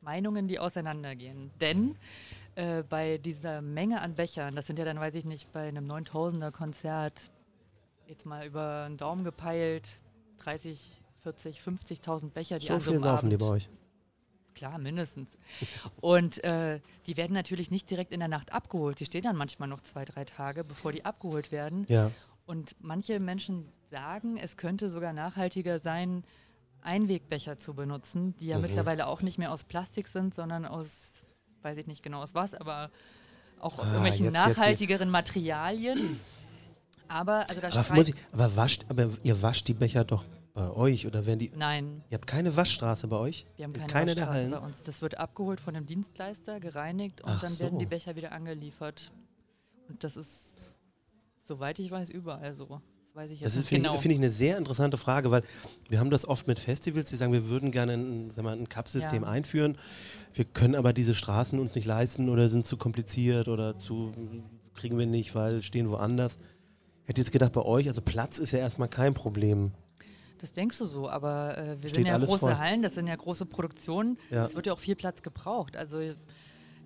Meinungen, die auseinandergehen. Denn äh, bei dieser Menge an Bechern, das sind ja dann, weiß ich nicht, bei einem 9000er Konzert jetzt mal über den Daumen gepeilt, 30, 40, 50.000 Becher, die So an so viel saufen die bei euch. Klar, mindestens. Und äh, die werden natürlich nicht direkt in der Nacht abgeholt. Die stehen dann manchmal noch zwei, drei Tage, bevor die abgeholt werden. Ja. Und manche Menschen sagen, es könnte sogar nachhaltiger sein, Einwegbecher zu benutzen, die ja Mhm. mittlerweile auch nicht mehr aus Plastik sind, sondern aus, weiß ich nicht genau aus was, aber auch aus Ah, irgendwelchen jetzt- jetzt nachhaltigeren Materialien. Aber, also da Aber, ich, aber, wascht, aber ihr wascht die Becher doch bei euch oder werden die. Nein, Ihr habt keine Waschstraße bei euch? wir haben keine, keine der Waschstraße bei uns. Das wird abgeholt von einem Dienstleister, gereinigt und Ach dann so. werden die Becher wieder angeliefert. Und das ist, soweit ich weiß, überall so. Das weiß ich jetzt Das ist, nicht finde genau. ich, finde ich, eine sehr interessante Frage, weil wir haben das oft mit Festivals, die sagen, wir würden gerne ein, sagen wir, ein Cup-System Ja. einführen. Wir können aber diese Straßen uns nicht leisten oder sind zu kompliziert oder zu kriegen wir nicht, weil stehen woanders. Hätte jetzt gedacht, bei euch, also Platz ist ja erstmal kein Problem. Das denkst du so, aber äh, wir Steht sind ja große voll. Hallen, das sind ja große Produktionen. Ja. Es wird ja auch viel Platz gebraucht. Also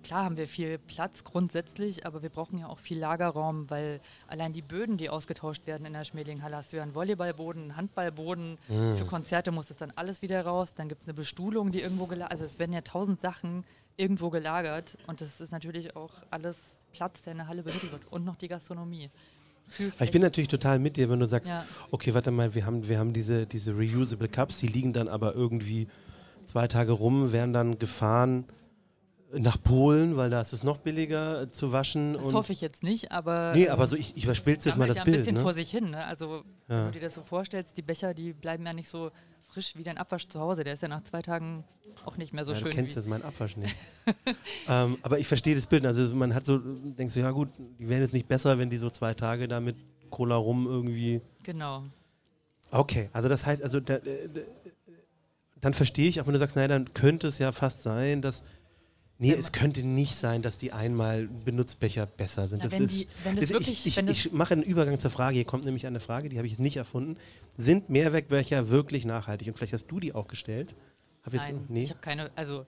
klar haben wir viel Platz grundsätzlich, aber wir brauchen ja auch viel Lagerraum, weil allein die Böden, die ausgetauscht werden in der Schmelinghalle, hast du ja einen Volleyballboden, einen Handballboden. Mhm. Für Konzerte muss das dann alles wieder raus. Dann gibt es eine Bestuhlung, die irgendwo gelagert Also es werden ja tausend Sachen irgendwo gelagert und das ist natürlich auch alles Platz, der in der Halle benötigt wird. Und noch die Gastronomie. Ich bin natürlich total mit dir, wenn du sagst, Ja. okay, warte mal, wir haben, wir haben diese, diese reusable Cups, die liegen dann aber irgendwie zwei Tage rum, werden dann gefahren nach Polen, weil da ist es noch billiger zu waschen. Das hoffe ich jetzt nicht, aber. Nee, ähm, aber so, ich, ich überspitze jetzt mal das ja ein Bild. bisschen Ne? vor sich hin. Ne? Also, wenn Ja. du dir das so vorstellst, die Becher, die bleiben ja nicht so frisch wie dein Abwasch zu Hause. Der ist ja nach zwei Tagen auch nicht mehr so ja, schön. du kennst jetzt meinen Abwasch nicht. <laughs> ähm, aber ich verstehe das Bild. Also man hat so, denkst du, ja gut, die wären jetzt nicht besser, wenn die so zwei Tage da mit Cola rum irgendwie. Genau. Okay, also das heißt, also da, äh, d- dann verstehe ich, auch wenn du sagst, naja, dann könnte es ja fast sein, dass. Nee, es könnte nicht sein, dass die einmal Benutzbecher besser sind. Na, das wenn ist, die- wenn das wirklich- ich, mache einen Übergang zur Frage. Hier kommt nämlich eine Frage, die habe ich jetzt nicht erfunden. Sind Mehrwegbecher wirklich nachhaltig? Und vielleicht hast du die auch gestellt. Hab Nein, nee. ich habe keine. Also,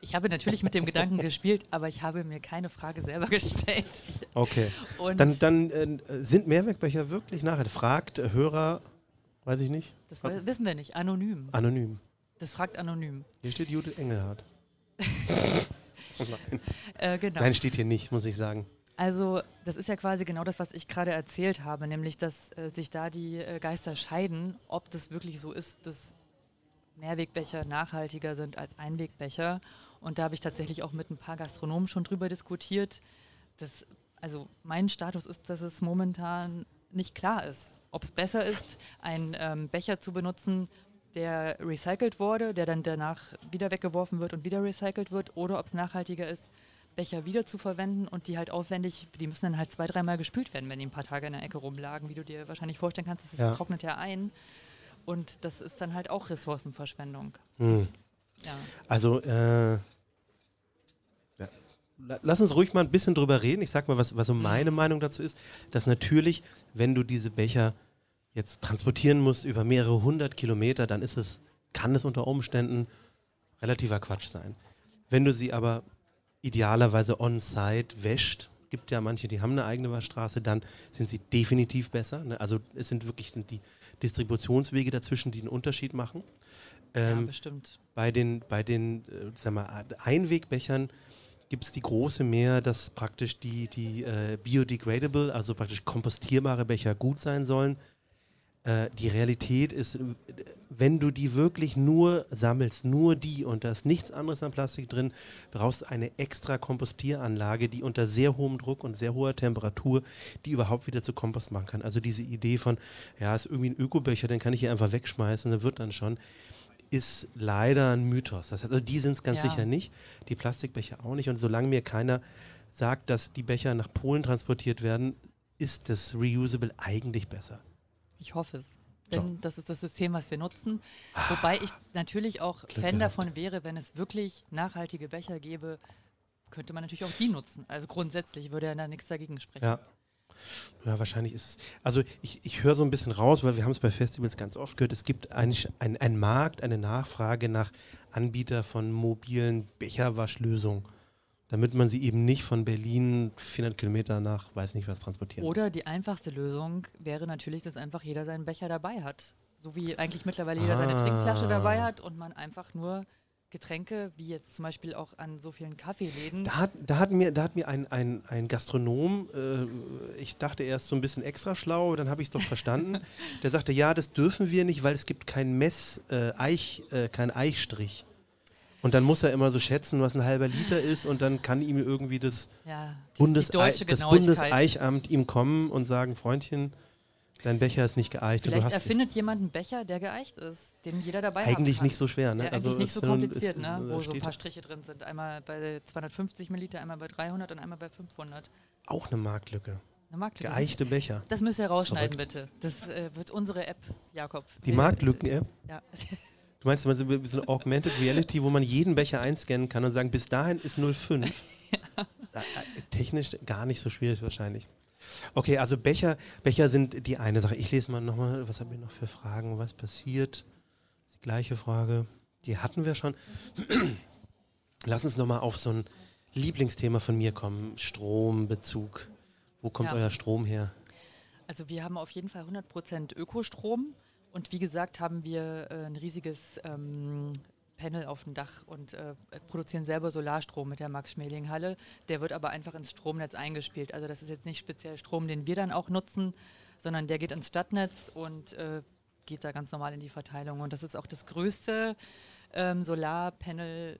ich habe natürlich mit dem Gedanken <laughs> gespielt, aber ich habe mir keine Frage selber <laughs> gestellt. Okay. Und Dann, dann äh, sind Mehrwegbecher wirklich nachhaltig? Fragt Hörer, weiß ich nicht, das we- wissen wir nicht. Anonym. anonym. Das fragt anonym. Hier steht Judith Engelhardt. <laughs> Oh nein. Äh, genau. Nein, steht hier nicht, muss ich sagen. Also, das ist ja quasi genau das, was ich gerade erzählt habe, nämlich, dass äh, sich da die äh, Geister scheiden, ob das wirklich so ist, dass Mehrwegbecher nachhaltiger sind als Einwegbecher. Und da habe ich tatsächlich auch mit ein paar Gastronomen schon drüber diskutiert. Dass, also, mein Status ist, dass es momentan nicht klar ist, ob es besser ist, einen ähm, Becher zu benutzen, der recycelt wurde, der dann danach wieder weggeworfen wird und wieder recycelt wird, oder ob es nachhaltiger ist, Becher wieder zu verwenden und die halt aufwendig, die müssen dann halt zwei, dreimal gespült werden, wenn die ein paar Tage in der Ecke rumlagen, wie du dir wahrscheinlich vorstellen kannst. Das Ja. trocknet ja ein. Und das ist dann halt auch Ressourcenverschwendung. Hm. Ja. Also, äh, ja. La- Lass uns ruhig mal ein bisschen drüber reden. Ich sag mal, was, was so meine Meinung dazu ist, dass natürlich, wenn du diese Becher jetzt transportieren musst über mehrere hundert Kilometer, dann ist es, kann es unter Umständen relativer Quatsch sein. Wenn du sie aber idealerweise on-site wäscht, gibt ja manche, die haben eine eigene Waschstraße, dann sind sie definitiv besser. Ne? Also es sind wirklich die Distributionswege dazwischen, die einen Unterschied machen. ja, Ähm, bestimmt. bei den, bei den äh, sag mal, Einwegbechern gibt es die große Mehr, dass praktisch die, die äh, biodegradable, also praktisch kompostierbare Becher gut sein sollen. Äh, die Realität ist, wenn du die wirklich nur sammelst, nur die und da ist nichts anderes an Plastik drin, brauchst du eine extra Kompostieranlage, die unter sehr hohem Druck und sehr hoher Temperatur die überhaupt wieder zu Kompost machen kann. Also diese Idee von, ja, ist irgendwie ein Ökobecher, den kann ich hier einfach wegschmeißen, der wird dann schon ist leider ein Mythos. Das heißt, also die sind es ganz Ja. sicher nicht, die Plastikbecher auch nicht. Und solange mir keiner sagt, dass die Becher nach Polen transportiert werden, ist das Reusable eigentlich besser. Ich hoffe es. So. Denn das ist das System, was wir nutzen. Wobei ich natürlich auch Glück Fan gehabt. davon wäre, wenn es wirklich nachhaltige Becher gäbe, könnte man natürlich auch die nutzen. Also grundsätzlich würde ja da nichts dagegen sprechen. Ja. Ja, wahrscheinlich ist es. Also ich, ich höre so ein bisschen raus, weil wir haben es bei Festivals ganz oft gehört, es gibt eigentlich ein, ein Markt, eine Nachfrage nach Anbieter von mobilen Becherwaschlösungen, damit man sie eben nicht von Berlin 400 Kilometer nach weiß nicht was transportieren muss. Oder die einfachste Lösung wäre natürlich, dass einfach jeder seinen Becher dabei hat. So wie eigentlich mittlerweile jeder seine Ah. Trinkflasche dabei hat und man einfach nur Getränke, wie jetzt zum Beispiel auch an so vielen Kaffeeläden. Da hat, da hat mir, da hat mir ein, ein, ein Gastronom, äh, ich dachte erst so ein bisschen extra schlau, dann habe ich es doch verstanden. <laughs> der sagte, ja, das dürfen wir nicht, weil es gibt kein Mess, äh, Eich, äh, kein Eichstrich. Und dann muss er immer so schätzen, was ein halber Liter ist und dann kann ihm irgendwie das, ja, die, Bundes die das. Bundeseichamt ihm kommen und sagen, Freundchen, dein Becher ist nicht geeicht. Vielleicht erfindet jemand einen Becher, der geeicht ist, den jeder dabei haben eigentlich nicht so schwer, ne? Ja, eigentlich nicht so ist kompliziert, ne? es wo so ein paar Striche drin sind. Einmal bei 250 Milliliter, einmal bei 300 und einmal bei 500. Auch eine Marktlücke. Eine Marktlücke. Geeichte Becher. Das müsst ihr rausschneiden, bitte. Das äh, wird unsere App, Jakob. Die Marktlücken-App? Ja. <laughs> Du meinst so so eine Augmented Reality, wo man jeden Becher einscannen kann und sagen, bis dahin ist 05? Äh, <laughs> äh, Technisch gar nicht so schwierig wahrscheinlich. Okay, also Becher, Becher sind die eine Sache. Ich lese mal nochmal, was haben wir noch für Fragen? Was passiert? Die gleiche Frage. Die hatten wir schon. <clears throat> Lass uns nochmal auf so ein Lieblingsthema von mir kommen. Strombezug. Wo kommt Ja. euer Strom her? Also wir haben auf jeden Fall 100% Ökostrom und wie gesagt haben wir äh, ein riesiges ähm, Panel auf dem Dach und äh, produzieren selber Solarstrom mit der Max-Schmeling-Halle. Der wird aber einfach ins Stromnetz eingespielt. Also das ist jetzt nicht speziell Strom, den wir dann auch nutzen, sondern der geht ins Stadtnetz und äh, geht da ganz normal in die Verteilung. Und das ist auch das größte ähm, Solarpanel,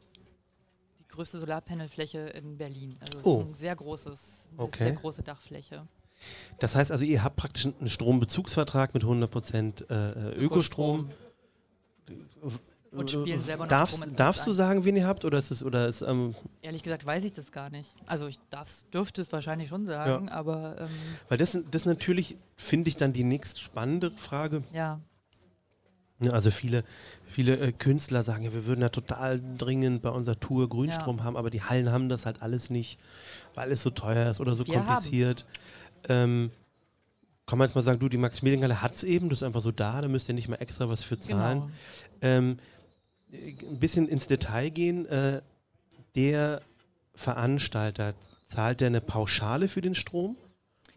die größte Solarpanelfläche in Berlin. Also es Oh. ist ein sehr großes, eine Okay. sehr große Dachfläche. Das heißt also, ihr habt praktisch einen Strombezugsvertrag mit 100% äh, äh, Ökostrom. Und spielen selber noch Darfst, Strom darfst du sagen, wen ihr habt? Oder ist es, oder ist, ähm, Ehrlich gesagt weiß ich das gar nicht. Also ich darf's, dürfte es wahrscheinlich schon sagen, aber ähm, weil das, das natürlich, finde ich, dann die nächst spannende Frage. ja, Ja, Also viele, viele äh, Künstler sagen, ja, wir würden ja total dringend bei unserer Tour Grünstrom haben, aber die Hallen haben das halt alles nicht, weil es so teuer ist oder so Wir kompliziert. Ähm, kann man jetzt mal sagen, du, die Max-Schmeling-Halle hat es eben, das ist einfach so da, da müsst ihr nicht mal extra was für zahlen. genau. Ähm, äh, ein bisschen ins Detail gehen. Äh, der Veranstalter, zahlt der eine Pauschale für den Strom?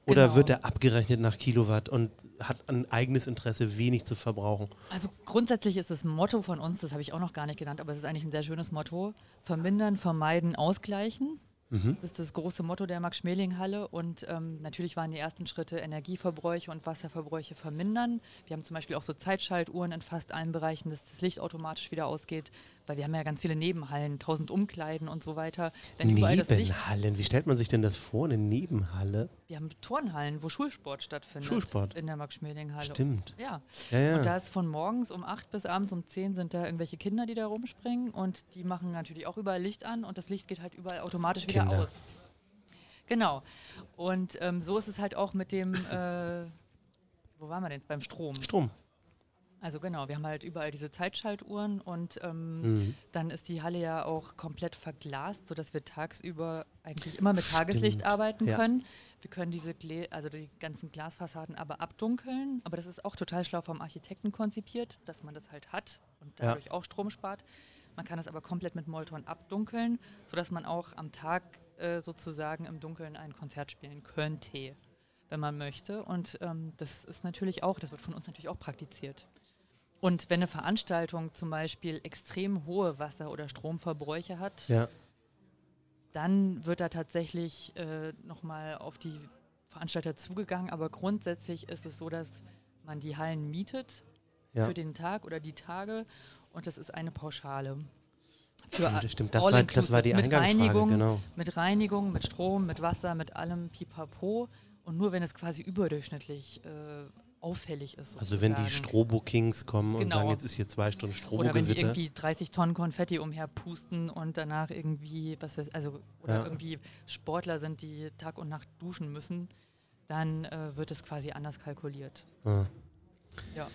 Oder Genau. wird er abgerechnet nach Kilowatt und hat ein eigenes Interesse, wenig zu verbrauchen? Also grundsätzlich ist das Motto von uns, das habe ich auch noch gar nicht genannt, aber es ist eigentlich ein sehr schönes Motto, vermindern, vermeiden, ausgleichen. Mhm. Das ist das große Motto der Max-Schmeling-Halle und ähm, natürlich waren die ersten Schritte Energieverbräuche und Wasserverbräuche vermindern. Wir haben zum Beispiel auch so Zeitschaltuhren in fast allen Bereichen, dass das Licht automatisch wieder ausgeht, weil wir haben ja ganz viele Nebenhallen, tausend Umkleiden und so weiter. Wenn Nebenhallen, wie stellt man sich denn das vor, eine Nebenhalle? wir haben Turnhallen, wo Schulsport stattfindet. Schulsport. In der Max-Schmeling-Halle. Stimmt. Ja. Ja, ja. Und da ist von morgens um 8 bis abends um 10 sind da irgendwelche Kinder, die da rumspringen und die machen natürlich auch überall Licht an und das Licht geht halt überall automatisch wieder Kinder. aus. Genau. Und ähm, so ist es halt auch mit dem, äh, wo waren wir denn? jetzt? Beim Strom. Strom. Also genau, wir haben halt überall diese Zeitschaltuhren und ähm, Mhm. dann ist die Halle ja auch komplett verglast, sodass wir tagsüber eigentlich immer mit Tageslicht Stimmt, arbeiten ja. können. Wir können diese Glä also die ganzen Glasfassaden aber abdunkeln, aber das ist auch total schlau vom Architekten konzipiert, dass man das halt hat und Ja. dadurch auch Strom spart. Man kann das aber komplett mit Molton abdunkeln, sodass man auch am Tag äh, sozusagen im Dunkeln ein Konzert spielen könnte, wenn man möchte. Und ähm, das ist natürlich auch, das wird von uns natürlich auch praktiziert. Und wenn eine Veranstaltung zum Beispiel extrem hohe Wasser- oder Stromverbräuche hat, Ja. dann wird da tatsächlich äh, nochmal auf die Veranstalter zugegangen. Aber grundsätzlich ist es so, dass man die Hallen mietet Ja. für den Tag oder die Tage und das ist eine Pauschale. Für Stimmt, stimmt. Das, war, das war die. Eingangsfrage, mit Reinigung, genau. Mit Reinigung, mit Strom, mit Wasser, mit allem Pipapo. Und nur wenn es quasi überdurchschnittlich äh, auffällig ist. Also wenn die sozusagen. Strobo-Kings kommen und Genau. sagen, jetzt ist hier zwei Stunden Oder wenn die irgendwie 30 Tonnen Konfetti umherpusten und danach irgendwie, was weiß, also, oder Ja. irgendwie Sportler sind, die Tag und Nacht duschen müssen, dann äh, wird es quasi anders kalkuliert. Ah. Ja.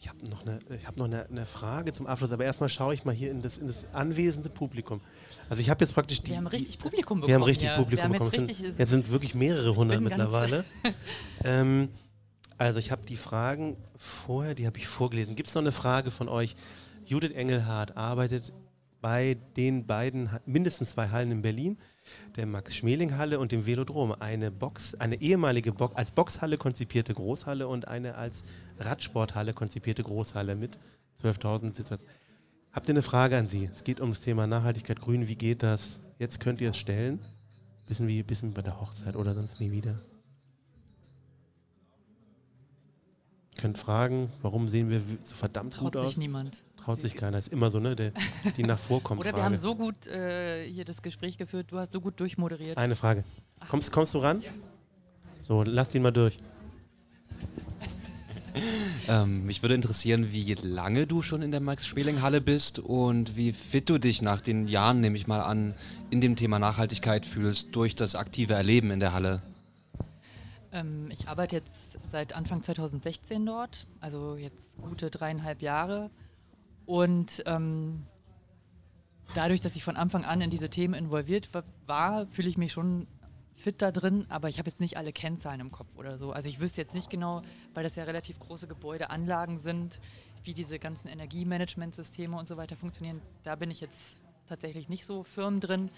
Ich habe noch, eine, ich hab noch eine, eine Frage zum Abschluss, aber erstmal schaue ich mal hier in das, in das anwesende Publikum. Also ich habe jetzt praktisch die... Wir haben richtig Publikum bekommen. Wir haben richtig ja. Publikum haben bekommen. Jetzt, Es sind, jetzt sind wirklich mehrere hundert mittlerweile. <laughs> ähm, also ich habe die Fragen vorher, die habe ich vorgelesen. Gibt es noch eine Frage von euch? Judith Engelhardt arbeitet bei den beiden, mindestens zwei Hallen in Berlin, der Max-Schmeling-Halle und dem Velodrom. Eine Box, eine ehemalige Box, als Boxhalle konzipierte Großhalle und eine als Radsporthalle konzipierte Großhalle mit 12.000 Sitzplätzen. Habt ihr eine Frage an Sie? Es geht um das Thema Nachhaltigkeit Grün. Wie geht das? Jetzt könnt ihr es stellen. Bisschen wie bisschen bei der Hochzeit oder sonst nie wieder. Könnt fragen, warum sehen wir so verdammt Traut gut sich aus? niemand. Traut sich keiner. Ist immer so, ne? Der, die nach vorkommt. <laughs> Oder wir Frage. haben so gut äh, hier das Gespräch geführt, du hast so gut durchmoderiert. Eine Frage. Kommst, kommst du ran? So, lass ihn mal durch. <laughs> Ähm, mich würde interessieren, wie lange du schon in der Max-Schmeling-Halle bist und wie fit du dich nach den Jahren, nehme ich mal an, in dem Thema Nachhaltigkeit fühlst durch das aktive Erleben in der Halle. Ähm, ich arbeite jetzt seit Anfang 2016 dort, also jetzt gute dreieinhalb Jahre. Und ähm, dadurch, dass ich von Anfang an in diese Themen involviert wa- war, fühle ich mich schon fit da drin, aber ich habe jetzt nicht alle Kennzahlen im Kopf oder so. Also ich wüsste jetzt nicht genau, weil das ja relativ große Gebäudeanlagen sind, wie diese ganzen Energiemanagementsysteme und so weiter funktionieren. Da bin ich jetzt tatsächlich nicht so firm drin.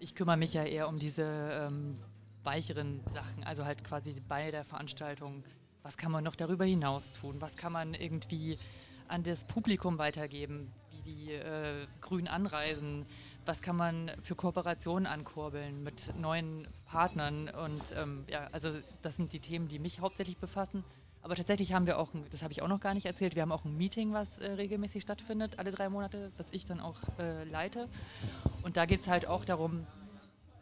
Ich kümmere mich ja eher um diese ähm, weicheren Sachen, also halt quasi bei der Veranstaltung. Was kann man noch darüber hinaus tun? Was kann man irgendwie an das Publikum weitergeben, wie die äh, grün anreisen? Was kann man für Kooperationen ankurbeln mit neuen Partnern? Und ähm, ja, also das sind die Themen, die mich hauptsächlich befassen. Aber tatsächlich haben wir auch, das habe ich auch noch gar nicht erzählt, wir haben auch ein Meeting, was äh, regelmäßig stattfindet, alle drei Monate, das ich dann auch äh, leite. Und da geht es halt auch darum,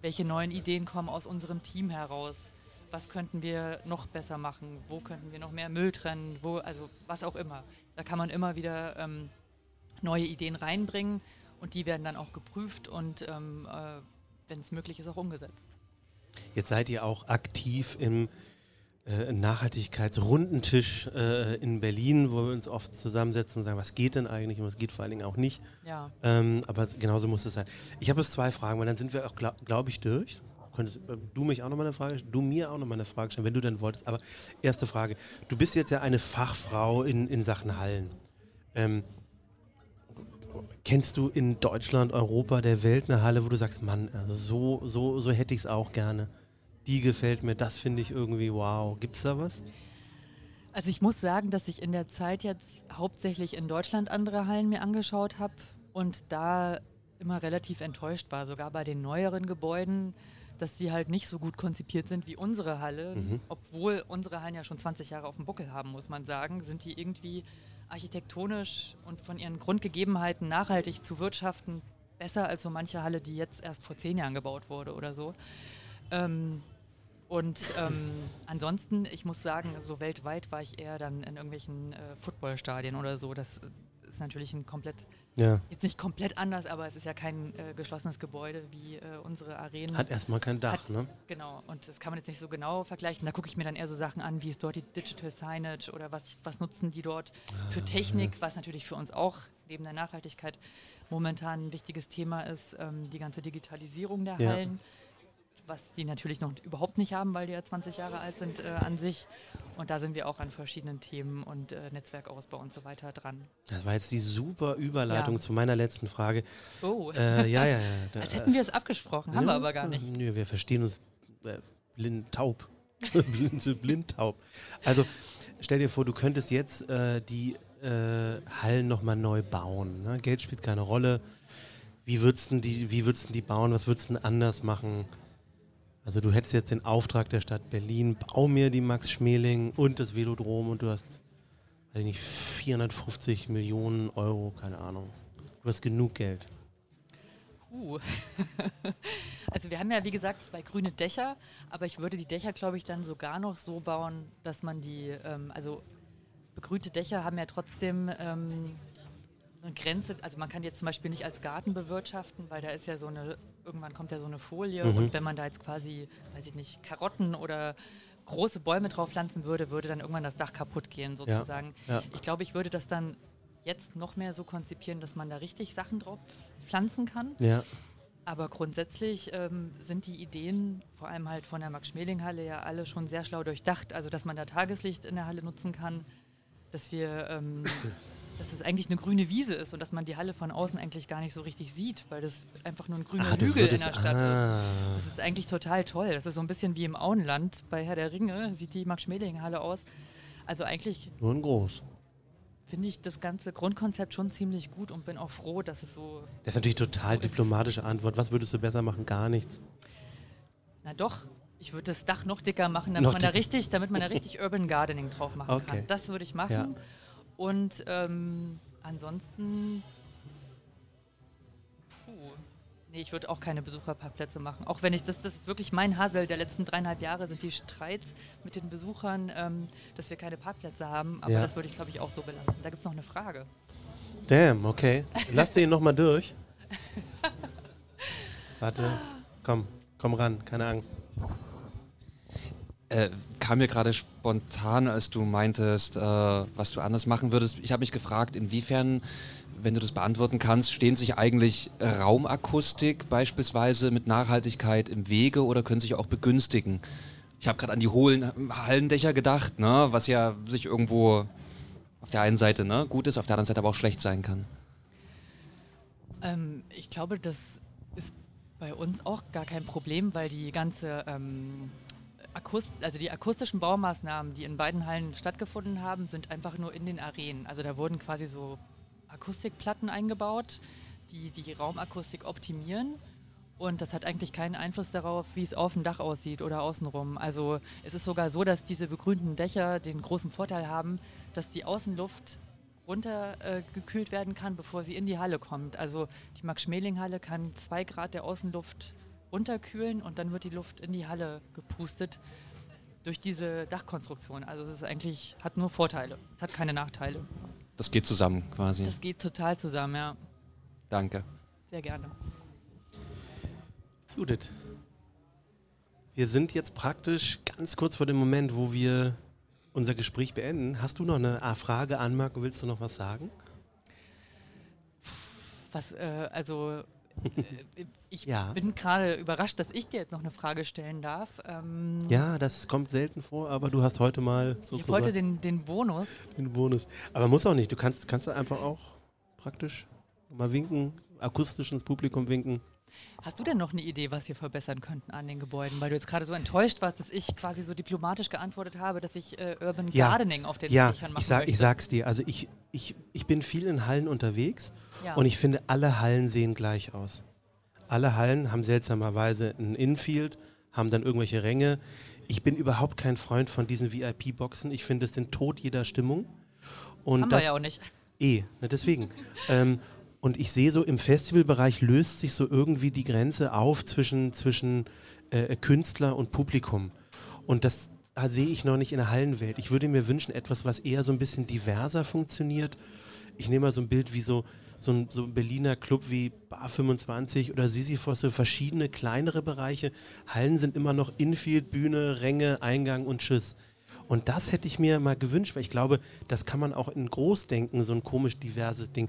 welche neuen Ideen kommen aus unserem Team heraus. Was könnten wir noch besser machen? Wo könnten wir noch mehr Müll trennen? Wo, also was auch immer. Da kann man immer wieder ähm, neue Ideen reinbringen und die werden dann auch geprüft und ähm, äh, wenn es möglich ist, auch umgesetzt. Jetzt seid ihr auch aktiv im äh, Nachhaltigkeitsrundentisch äh, in Berlin, wo wir uns oft zusammensetzen und sagen, was geht denn eigentlich und was geht vor allen Dingen auch nicht. Ja. Ähm, aber genauso muss es sein. Ich habe jetzt zwei Fragen, weil dann sind wir auch, glaube glaub ich, durch. Könntest äh, du mich auch noch mal eine Frage stellen? Du mir auch noch mal eine Frage stellen, wenn du denn wolltest. Aber erste Frage. Du bist jetzt ja eine Fachfrau in, in Sachen Hallen. Ähm, kennst du in Deutschland, Europa, der Welt eine Halle, wo du sagst, Mann, also so, so, so hätte ich es auch gerne. Die gefällt mir, das finde ich irgendwie wow. Gibt es da was? Also ich muss sagen, dass ich in der Zeit jetzt hauptsächlich in Deutschland andere Hallen mir angeschaut habe und da immer relativ enttäuscht war, sogar bei den neueren Gebäuden, dass sie halt nicht so gut konzipiert sind wie unsere Halle. Mhm. Obwohl unsere Hallen ja schon 20 Jahre auf dem Buckel haben, muss man sagen, sind die irgendwie architektonisch und von ihren Grundgegebenheiten nachhaltig zu wirtschaften besser als so manche Halle, die jetzt erst vor zehn Jahren gebaut wurde oder so. Ähm, und ähm, ansonsten, ich muss sagen, so weltweit war ich eher dann in irgendwelchen äh, Footballstadien oder so. Das ist natürlich ein komplett, Ja. jetzt nicht komplett anders, aber es ist ja kein äh, geschlossenes Gebäude wie äh, unsere Arenen. Hat erstmal kein Dach, Hat- ne? Genau, und das kann man jetzt nicht so genau vergleichen. Da gucke ich mir dann eher so Sachen an, wie ist dort die Digital Signage oder was, was nutzen die dort für Ah, Technik, was natürlich für uns auch neben der Nachhaltigkeit momentan ein wichtiges Thema ist, ähm, die ganze Digitalisierung der Ja. Was die natürlich noch überhaupt nicht haben, weil die ja 20 Jahre alt sind äh, an sich. Und da sind wir auch an verschiedenen Themen und äh, Netzwerkausbau und so weiter dran. Das war jetzt die super Überleitung Ja. zu meiner letzten Frage. Oh, Äh, ja, ja, ja. <laughs> Da, als hätten wir es abgesprochen, haben wir aber gar nicht. Nö, wir verstehen uns äh, blind taub. <laughs> blind, blind taub. Also stell dir vor, du könntest jetzt äh, die äh, Hallen nochmal neu bauen. Ne? Geld spielt keine Rolle. Wie würdest du die, wie würdest du die bauen? Was würdest du anders machen? Also du hättest jetzt den Auftrag der Stadt Berlin, bau mir die Max Schmeling und das Velodrom und du hast, weiß ich nicht, 450 Millionen Euro, keine Ahnung. Du hast genug Geld. Puh. <laughs> also wir haben ja, wie gesagt, zwei grüne Dächer, aber ich würde die Dächer, glaube ich, dann sogar noch so bauen, dass man die, ähm, also begrünte Dächer haben ja trotzdem ähm, eine Grenze, also man kann die jetzt zum Beispiel nicht als Garten bewirtschaften, weil da ist ja so eine, irgendwann kommt ja so eine Folie Mhm. und wenn man da jetzt quasi, weiß ich nicht, Karotten oder große Bäume drauf pflanzen würde, würde dann irgendwann das Dach kaputt gehen sozusagen. ja. Ich glaube, ich würde das dann jetzt noch mehr so konzipieren, dass man da richtig Sachen drauf pflanzen kann. Ja. Aber grundsätzlich ähm, sind die Ideen, vor allem halt von der Max-Schmeling-Halle, ja alle schon sehr schlau durchdacht. Also, dass man da Tageslicht in der Halle nutzen kann, dass wir, ähm, <laughs> dass es eigentlich eine grüne Wiese ist und dass man die Halle von außen eigentlich gar nicht so richtig sieht, weil das einfach nur ein grüner Ah, Hügel in der Stadt ist. ah. Das ist eigentlich total toll. Das ist so ein bisschen wie im Auenland bei Herr der Ringe, sieht die Max-Schmeling-Halle aus. Also eigentlich Nur in groß. finde ich das ganze Grundkonzept schon ziemlich gut und bin auch froh, dass es so. Das ist natürlich total diplomatische Antwort. Was würdest du besser machen? Gar nichts. Na doch, ich würde das Dach noch dicker machen, damit Noch man da richtig, damit man da richtig Urban Gardening drauf machen Okay. kann. Das würde ich machen. Ja. Und ähm, ansonsten. Puh. Nee, ich würde auch keine Besucherparkplätze machen. Auch wenn ich das, das ist wirklich mein Hassel der letzten dreieinhalb Jahre, sind die Streits mit den Besuchern, ähm, dass wir keine Parkplätze haben. Aber Ja. das würde ich, glaube ich, auch so belassen. Da gibt es noch eine Frage. Damn, okay. Lass den nochmal durch. <laughs> Warte. Komm, komm ran, keine Angst. Äh, kam mir gerade spontan, als du meintest, äh, was du anders machen würdest. Ich habe mich gefragt, inwiefern, wenn du das beantworten kannst, stehen sich eigentlich Raumakustik beispielsweise mit Nachhaltigkeit im Wege oder können sich auch begünstigen? Ich habe gerade an die hohlen Hallendächer gedacht, ne, was ja sich irgendwo auf der einen Seite ne, gut ist, auf der anderen Seite aber auch schlecht sein kann. Ähm, ich glaube, das ist bei uns auch gar kein Problem, weil die ganze ähm, Akust also die akustischen Baumaßnahmen, die in beiden Hallen stattgefunden haben, sind einfach nur in den Arenen. Also da wurden quasi so Akustikplatten eingebaut, die die Raumakustik optimieren. Und das hat eigentlich keinen Einfluss darauf, wie es auf dem Dach aussieht oder außenrum. Also es ist sogar so, dass diese begrünten Dächer den großen Vorteil haben, dass die Außenluft runtergekühlt äh, werden kann, bevor sie in die Halle kommt. Also die Max-Schmeling-Halle kann zwei Grad der Außenluft runterkühlen und dann wird die Luft in die Halle gepustet durch diese Dachkonstruktion. Also es ist eigentlich, hat nur Vorteile. Es hat keine Nachteile. Das geht zusammen quasi. Das geht total zusammen, ja. Danke. Sehr gerne. Judith, wir sind jetzt praktisch ganz kurz vor dem Moment, wo wir unser Gespräch beenden. Hast du noch eine Frage, Anmerkung? Willst du noch was sagen? Was, äh, also ich Ja. bin gerade überrascht, dass ich dir jetzt noch eine Frage stellen darf. Ähm, Ja, das kommt selten vor, aber du hast heute mal Ich wollte sozusagen den, den Bonus. den Bonus. Aber muss auch nicht. Du kannst, kannst einfach auch praktisch mal winken, akustisch ins Publikum winken. Hast du denn noch eine Idee, was wir verbessern könnten an den Gebäuden? Weil du jetzt gerade so enttäuscht warst, dass ich quasi so diplomatisch geantwortet habe, dass ich äh, Urban Ja. Gardening auf den Ja, Dächern machen ich, sag, möchte. ich sag's dir. Also ich, ich, ich bin viel in Hallen unterwegs Ja. und ich finde, alle Hallen sehen gleich aus. Alle Hallen haben seltsamerweise ein Infield, haben dann irgendwelche Ränge. Ich bin überhaupt kein Freund von diesen VIP-Boxen. Ich finde, es den Tod jeder Stimmung. Und Haben wir das, ja auch nicht. Eh, ne, deswegen. ähm, und ich sehe so, im Festivalbereich löst sich so irgendwie die Grenze auf zwischen, zwischen äh, Künstler und Publikum. Und das äh, sehe ich noch nicht in der Hallenwelt. Ich würde mir wünschen, etwas, was eher so ein bisschen diverser funktioniert. Ich nehme mal so ein Bild wie so, so, ein, so ein Berliner Club wie Bar 25 oder Sisyphos, so verschiedene kleinere Bereiche. Hallen sind immer noch Infield, Bühne, Ränge, Eingang und Tschüss. Und das hätte ich mir mal gewünscht, weil ich glaube, das kann man auch in groß denken, so ein komisch diverses Ding.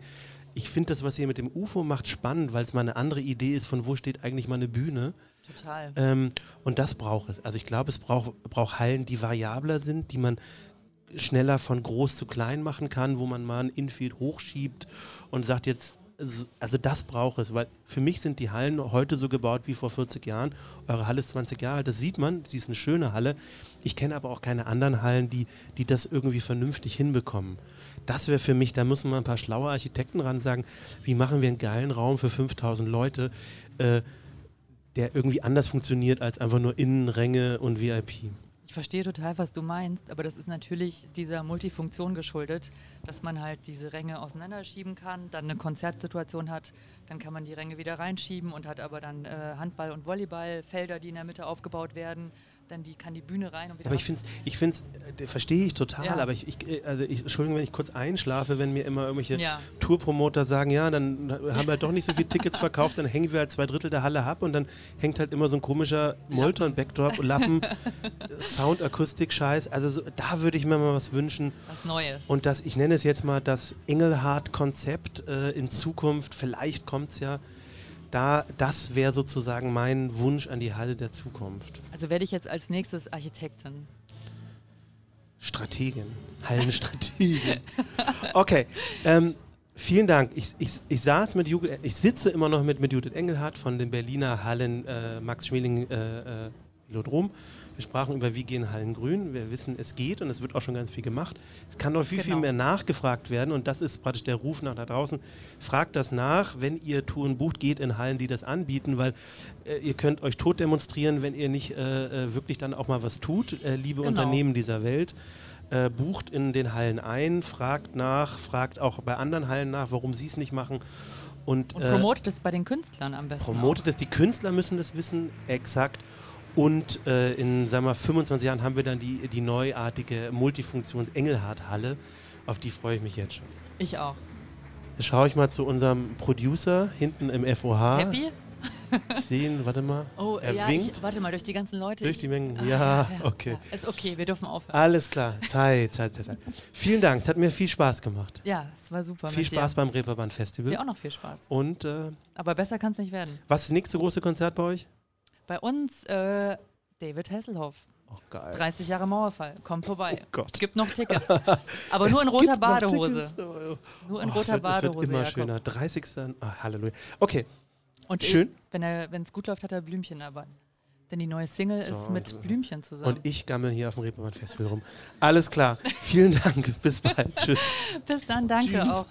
Ich finde das, was ihr mit dem UFO macht, spannend, weil es mal eine andere Idee ist, von wo steht eigentlich mal eine Bühne. Total. Ähm, und das braucht es. Also ich glaube, es braucht, braucht Hallen, die variabler sind, die man schneller von groß zu klein machen kann, wo man mal ein Infield hochschiebt und sagt jetzt, also- das braucht es, weil für mich sind die Hallen heute so gebaut wie vor 40 Jahren. Eure Halle ist 20 Jahre alt, das sieht man, sie ist eine schöne Halle. Ich kenne aber auch keine anderen Hallen, die, die das irgendwie vernünftig hinbekommen. Das wäre für mich, da müssen wir ein paar schlaue Architekten ran sagen, wie machen wir einen geilen Raum für 5000 Leute, äh, der irgendwie anders funktioniert als einfach nur Innenränge und VIP. Ich verstehe total, was du meinst, aber das ist natürlich dieser Multifunktion geschuldet, dass man halt diese Ränge auseinanderschieben kann, dann eine Konzertsituation hat, dann kann man die Ränge wieder reinschieben und hat aber dann äh, Handball- und Volleyballfelder, die in der Mitte aufgebaut werden. Dann die, kann die Bühne rein und wieder Aber ich finde es, ich find's, äh, verstehe ich total, Ja. aber ich, ich, äh, also ich, Entschuldigung, wenn ich kurz einschlafe, wenn mir immer irgendwelche Ja. Tourpromoter sagen, ja, dann haben wir doch nicht so viele Tickets verkauft, dann hängen wir halt zwei Drittel der Halle ab und dann hängt halt immer so ein komischer Molton-Backdrop, Lappen, <laughs> Sound, Akustik, Scheiß. Also so, da würde ich mir mal was wünschen. Was Neues. Und das, ich nenne es jetzt mal das Engelhardt-Konzept äh, in Zukunft, vielleicht kommt es ja, da, das wäre sozusagen mein Wunsch an die Halle der Zukunft. also werde ich jetzt als nächstes Architektin. Strategin, Hallenstrategin. <laughs> Okay, ähm, vielen Dank. Ich, ich, ich saß mit Judith, ich sitze immer noch mit, mit Judith Engelhardt von den Berliner Hallen äh, Max Schmeling äh, äh, Velodrom. Wir sprachen über Wie gehen Hallen grün. Wir wissen, es geht und es wird auch schon ganz viel gemacht. Es kann noch viel, viel Genau. mehr nachgefragt werden und das ist praktisch der Ruf nach da draußen. Fragt das nach, wenn ihr Touren bucht, geht in Hallen, die das anbieten, weil äh, ihr könnt euch tot demonstrieren, wenn ihr nicht äh, äh, wirklich dann auch mal was tut, äh, liebe Genau. Unternehmen dieser Welt. Äh, bucht in den Hallen ein, fragt nach, fragt auch bei anderen Hallen nach, warum sie es nicht machen. Und, Und äh, promotet es bei den Künstlern am besten. promotet es. Die Künstler müssen das wissen, exakt. Und äh, in sagen wir, 25 Jahren haben wir dann die, die neuartige Multifunktions-Engelhardt-Halle. Auf die freue ich mich jetzt schon. Ich auch. Jetzt schaue ich mal zu unserem Producer hinten im FOH. Happy? Ich sehe ihn, warte mal. <laughs> Oh, er ja, winkt ich, warte mal, durch die ganzen Leute. durch die Mengen. Ah, Ja, okay. Ja. Ist okay, wir dürfen aufhören. Alles klar. Zeit, Zeit, Zeit, Zeit. Vielen Dank. Es hat mir viel Spaß gemacht. Ja, es war super. viel Spaß dir. beim Reeperbahn Festival. Dir auch noch viel Spaß. Und äh, Aber besser kann es nicht werden. was ist das nächste große Konzert bei euch? Bei uns äh, David Hasselhoff. Oh, geil. 30 Jahre Mauerfall. Kommt vorbei. Oh Gott. Es gibt noch Tickets. <laughs> Aber nur in roter Badehose. Tickets. Oh, Nur in Oh, roter wird, es Badehose. wird immer Jakob. schöner. 30. Ah, Halleluja. Okay, Und Schön. eh, wenn es gut läuft, hat er Blümchen dabei. Denn die neue Single So, ist mit und- Blümchen zusammen. und ich gammel hier auf dem Reeperbahn Festival rum. Alles klar. Vielen Dank. Bis bald. <laughs> Tschüss. Bis dann, danke Tschüss. auch.